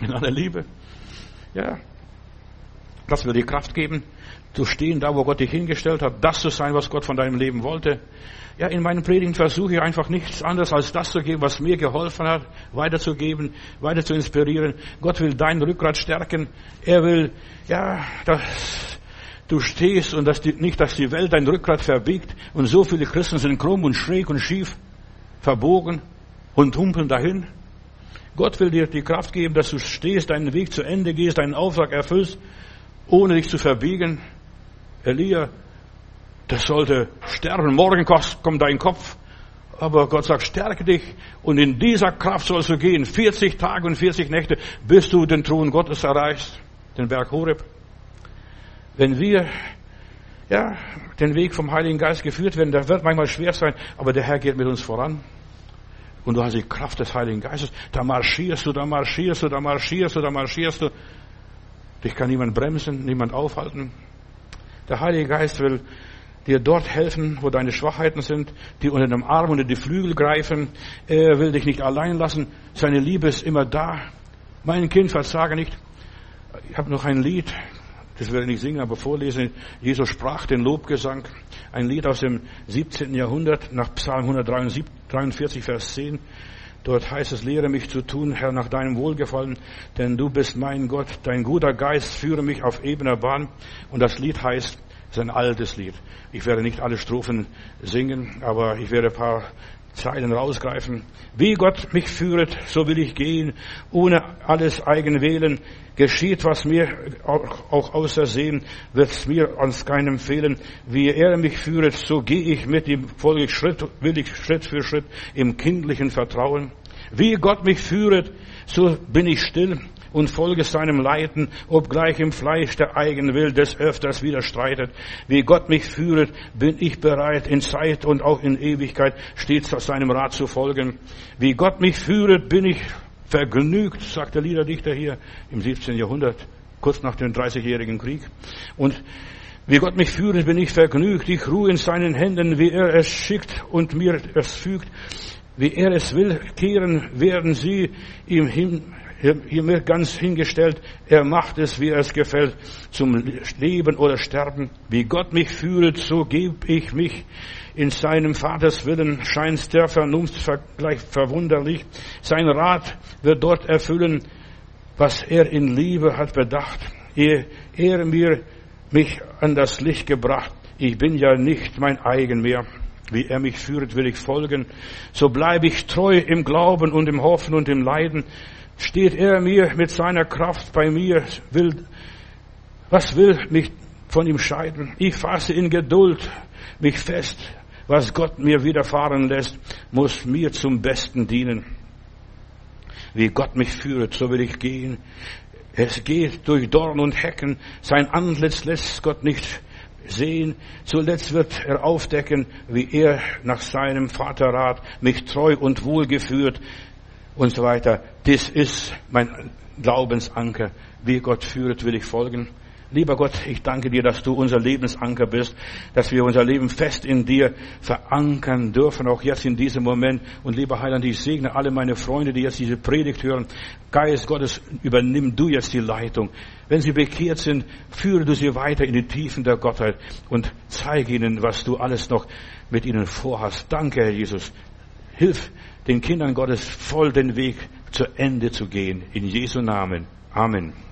In aller Liebe. Ja. Das will dir Kraft geben, zu stehen da, wo Gott dich hingestellt hat, das zu sein, was Gott von deinem Leben wollte. Ja, in meinen Predigen versuche ich einfach nichts anderes als das zu geben, was mir geholfen hat, weiterzugeben, weiter zu inspirieren. Gott will dein Rückgrat stärken. Er will, ja, dass du stehst und dass die, nicht, dass die Welt dein Rückgrat verbiegt. Und so viele Christen sind krumm und schräg und schief, verbogen und humpeln dahin. Gott will dir die Kraft geben, dass du stehst, deinen Weg zu Ende gehst, deinen Auftrag erfüllst, ohne dich zu verbiegen. Elia das sollte sterben. Morgen kommt dein Kopf. Aber Gott sagt, stärke dich und in dieser Kraft sollst du gehen. 40 Tage und 40 Nächte, bis du den Thron Gottes erreichst, den Berg Horeb. Wenn wir ja, den Weg vom Heiligen Geist geführt werden, das wird manchmal schwer sein, aber der Herr geht mit uns voran. Und du hast die Kraft des Heiligen Geistes. Da marschierst du, da marschierst du, da marschierst du, da marschierst du. Dich kann niemand bremsen, niemand aufhalten. Der Heilige Geist will dir dort helfen, wo deine Schwachheiten sind, die unter dem Arm, unter die Flügel greifen. Er will dich nicht allein lassen. Seine Liebe ist immer da. Mein Kind, versage nicht. Ich habe noch ein Lied, das werde ich nicht singen, aber vorlesen. Jesus sprach den Lobgesang. Ein Lied aus dem 17. Jahrhundert nach Psalm 143, Vers 10. Dort heißt es, lehre mich zu tun, Herr, nach deinem Wohlgefallen, denn du bist mein Gott. Dein guter Geist führe mich auf ebener Bahn. Und das Lied heißt, es ist ein altes Lied. Ich werde nicht alle Strophen singen, aber ich werde ein paar Zeilen rausgreifen. Wie Gott mich führet, so will ich gehen, ohne alles eigen wählen. Geschieht, was mir auch außersehen, wird's mir ans keinem fehlen. Wie er mich führet, so gehe ich mit ihm, folge ich Schritt, will ich Schritt für Schritt im kindlichen Vertrauen. Wie Gott mich führet, so bin ich still und folge seinem Leiten, obgleich im Fleisch der Eigenwill des öfters widerstreitet. Wie Gott mich führet, bin ich bereit, in Zeit und auch in Ewigkeit stets seinem Rat zu folgen. Wie Gott mich führet, bin ich vergnügt, sagt der Liederdichter hier im 17. Jahrhundert, kurz nach dem 30-jährigen Krieg. Und wie Gott mich führet, bin ich vergnügt. Ich ruhe in seinen Händen, wie er es schickt und mir es fügt. Wie er es will, kehren werden sie ihm hin, hier ganz hingestellt. Er macht es, wie es gefällt, zum Leben oder Sterben. Wie Gott mich führet, so gebe ich mich in seinem Vaters Willen scheint der Vernunft gleich verwunderlich. Sein Rat wird dort erfüllen, was er in Liebe hat bedacht, ehe er mir mich an das Licht gebracht. Ich bin ja nicht mein eigen mehr. Wie er mich führt, will ich folgen. So bleibe ich treu im Glauben und im Hoffen und im Leiden. Steht er mir mit seiner Kraft bei mir, will, was will mich von ihm scheiden? Ich fasse in Geduld mich fest was Gott mir widerfahren lässt, muss mir zum Besten dienen. Wie Gott mich führt, so will ich gehen. Es geht durch Dorn und Hecken. Sein Antlitz lässt Gott nicht sehen. Zuletzt wird er aufdecken, wie er nach seinem Vaterrat mich treu und wohlgeführt und so weiter. Das ist mein Glaubensanker. Wie Gott führt, will ich folgen. Lieber Gott, ich danke dir, dass du unser Lebensanker bist, dass wir unser Leben fest in dir verankern dürfen, auch jetzt in diesem Moment. Und lieber Heiland, ich segne alle meine Freunde, die jetzt diese Predigt hören. Geist Gottes, übernimm du jetzt die Leitung. Wenn sie bekehrt sind, führe du sie weiter in die Tiefen der Gottheit und zeige ihnen, was du alles noch mit ihnen vorhast. Danke, Herr Jesus. Hilf den Kindern Gottes voll den Weg zu Ende zu gehen. In Jesu Namen. Amen.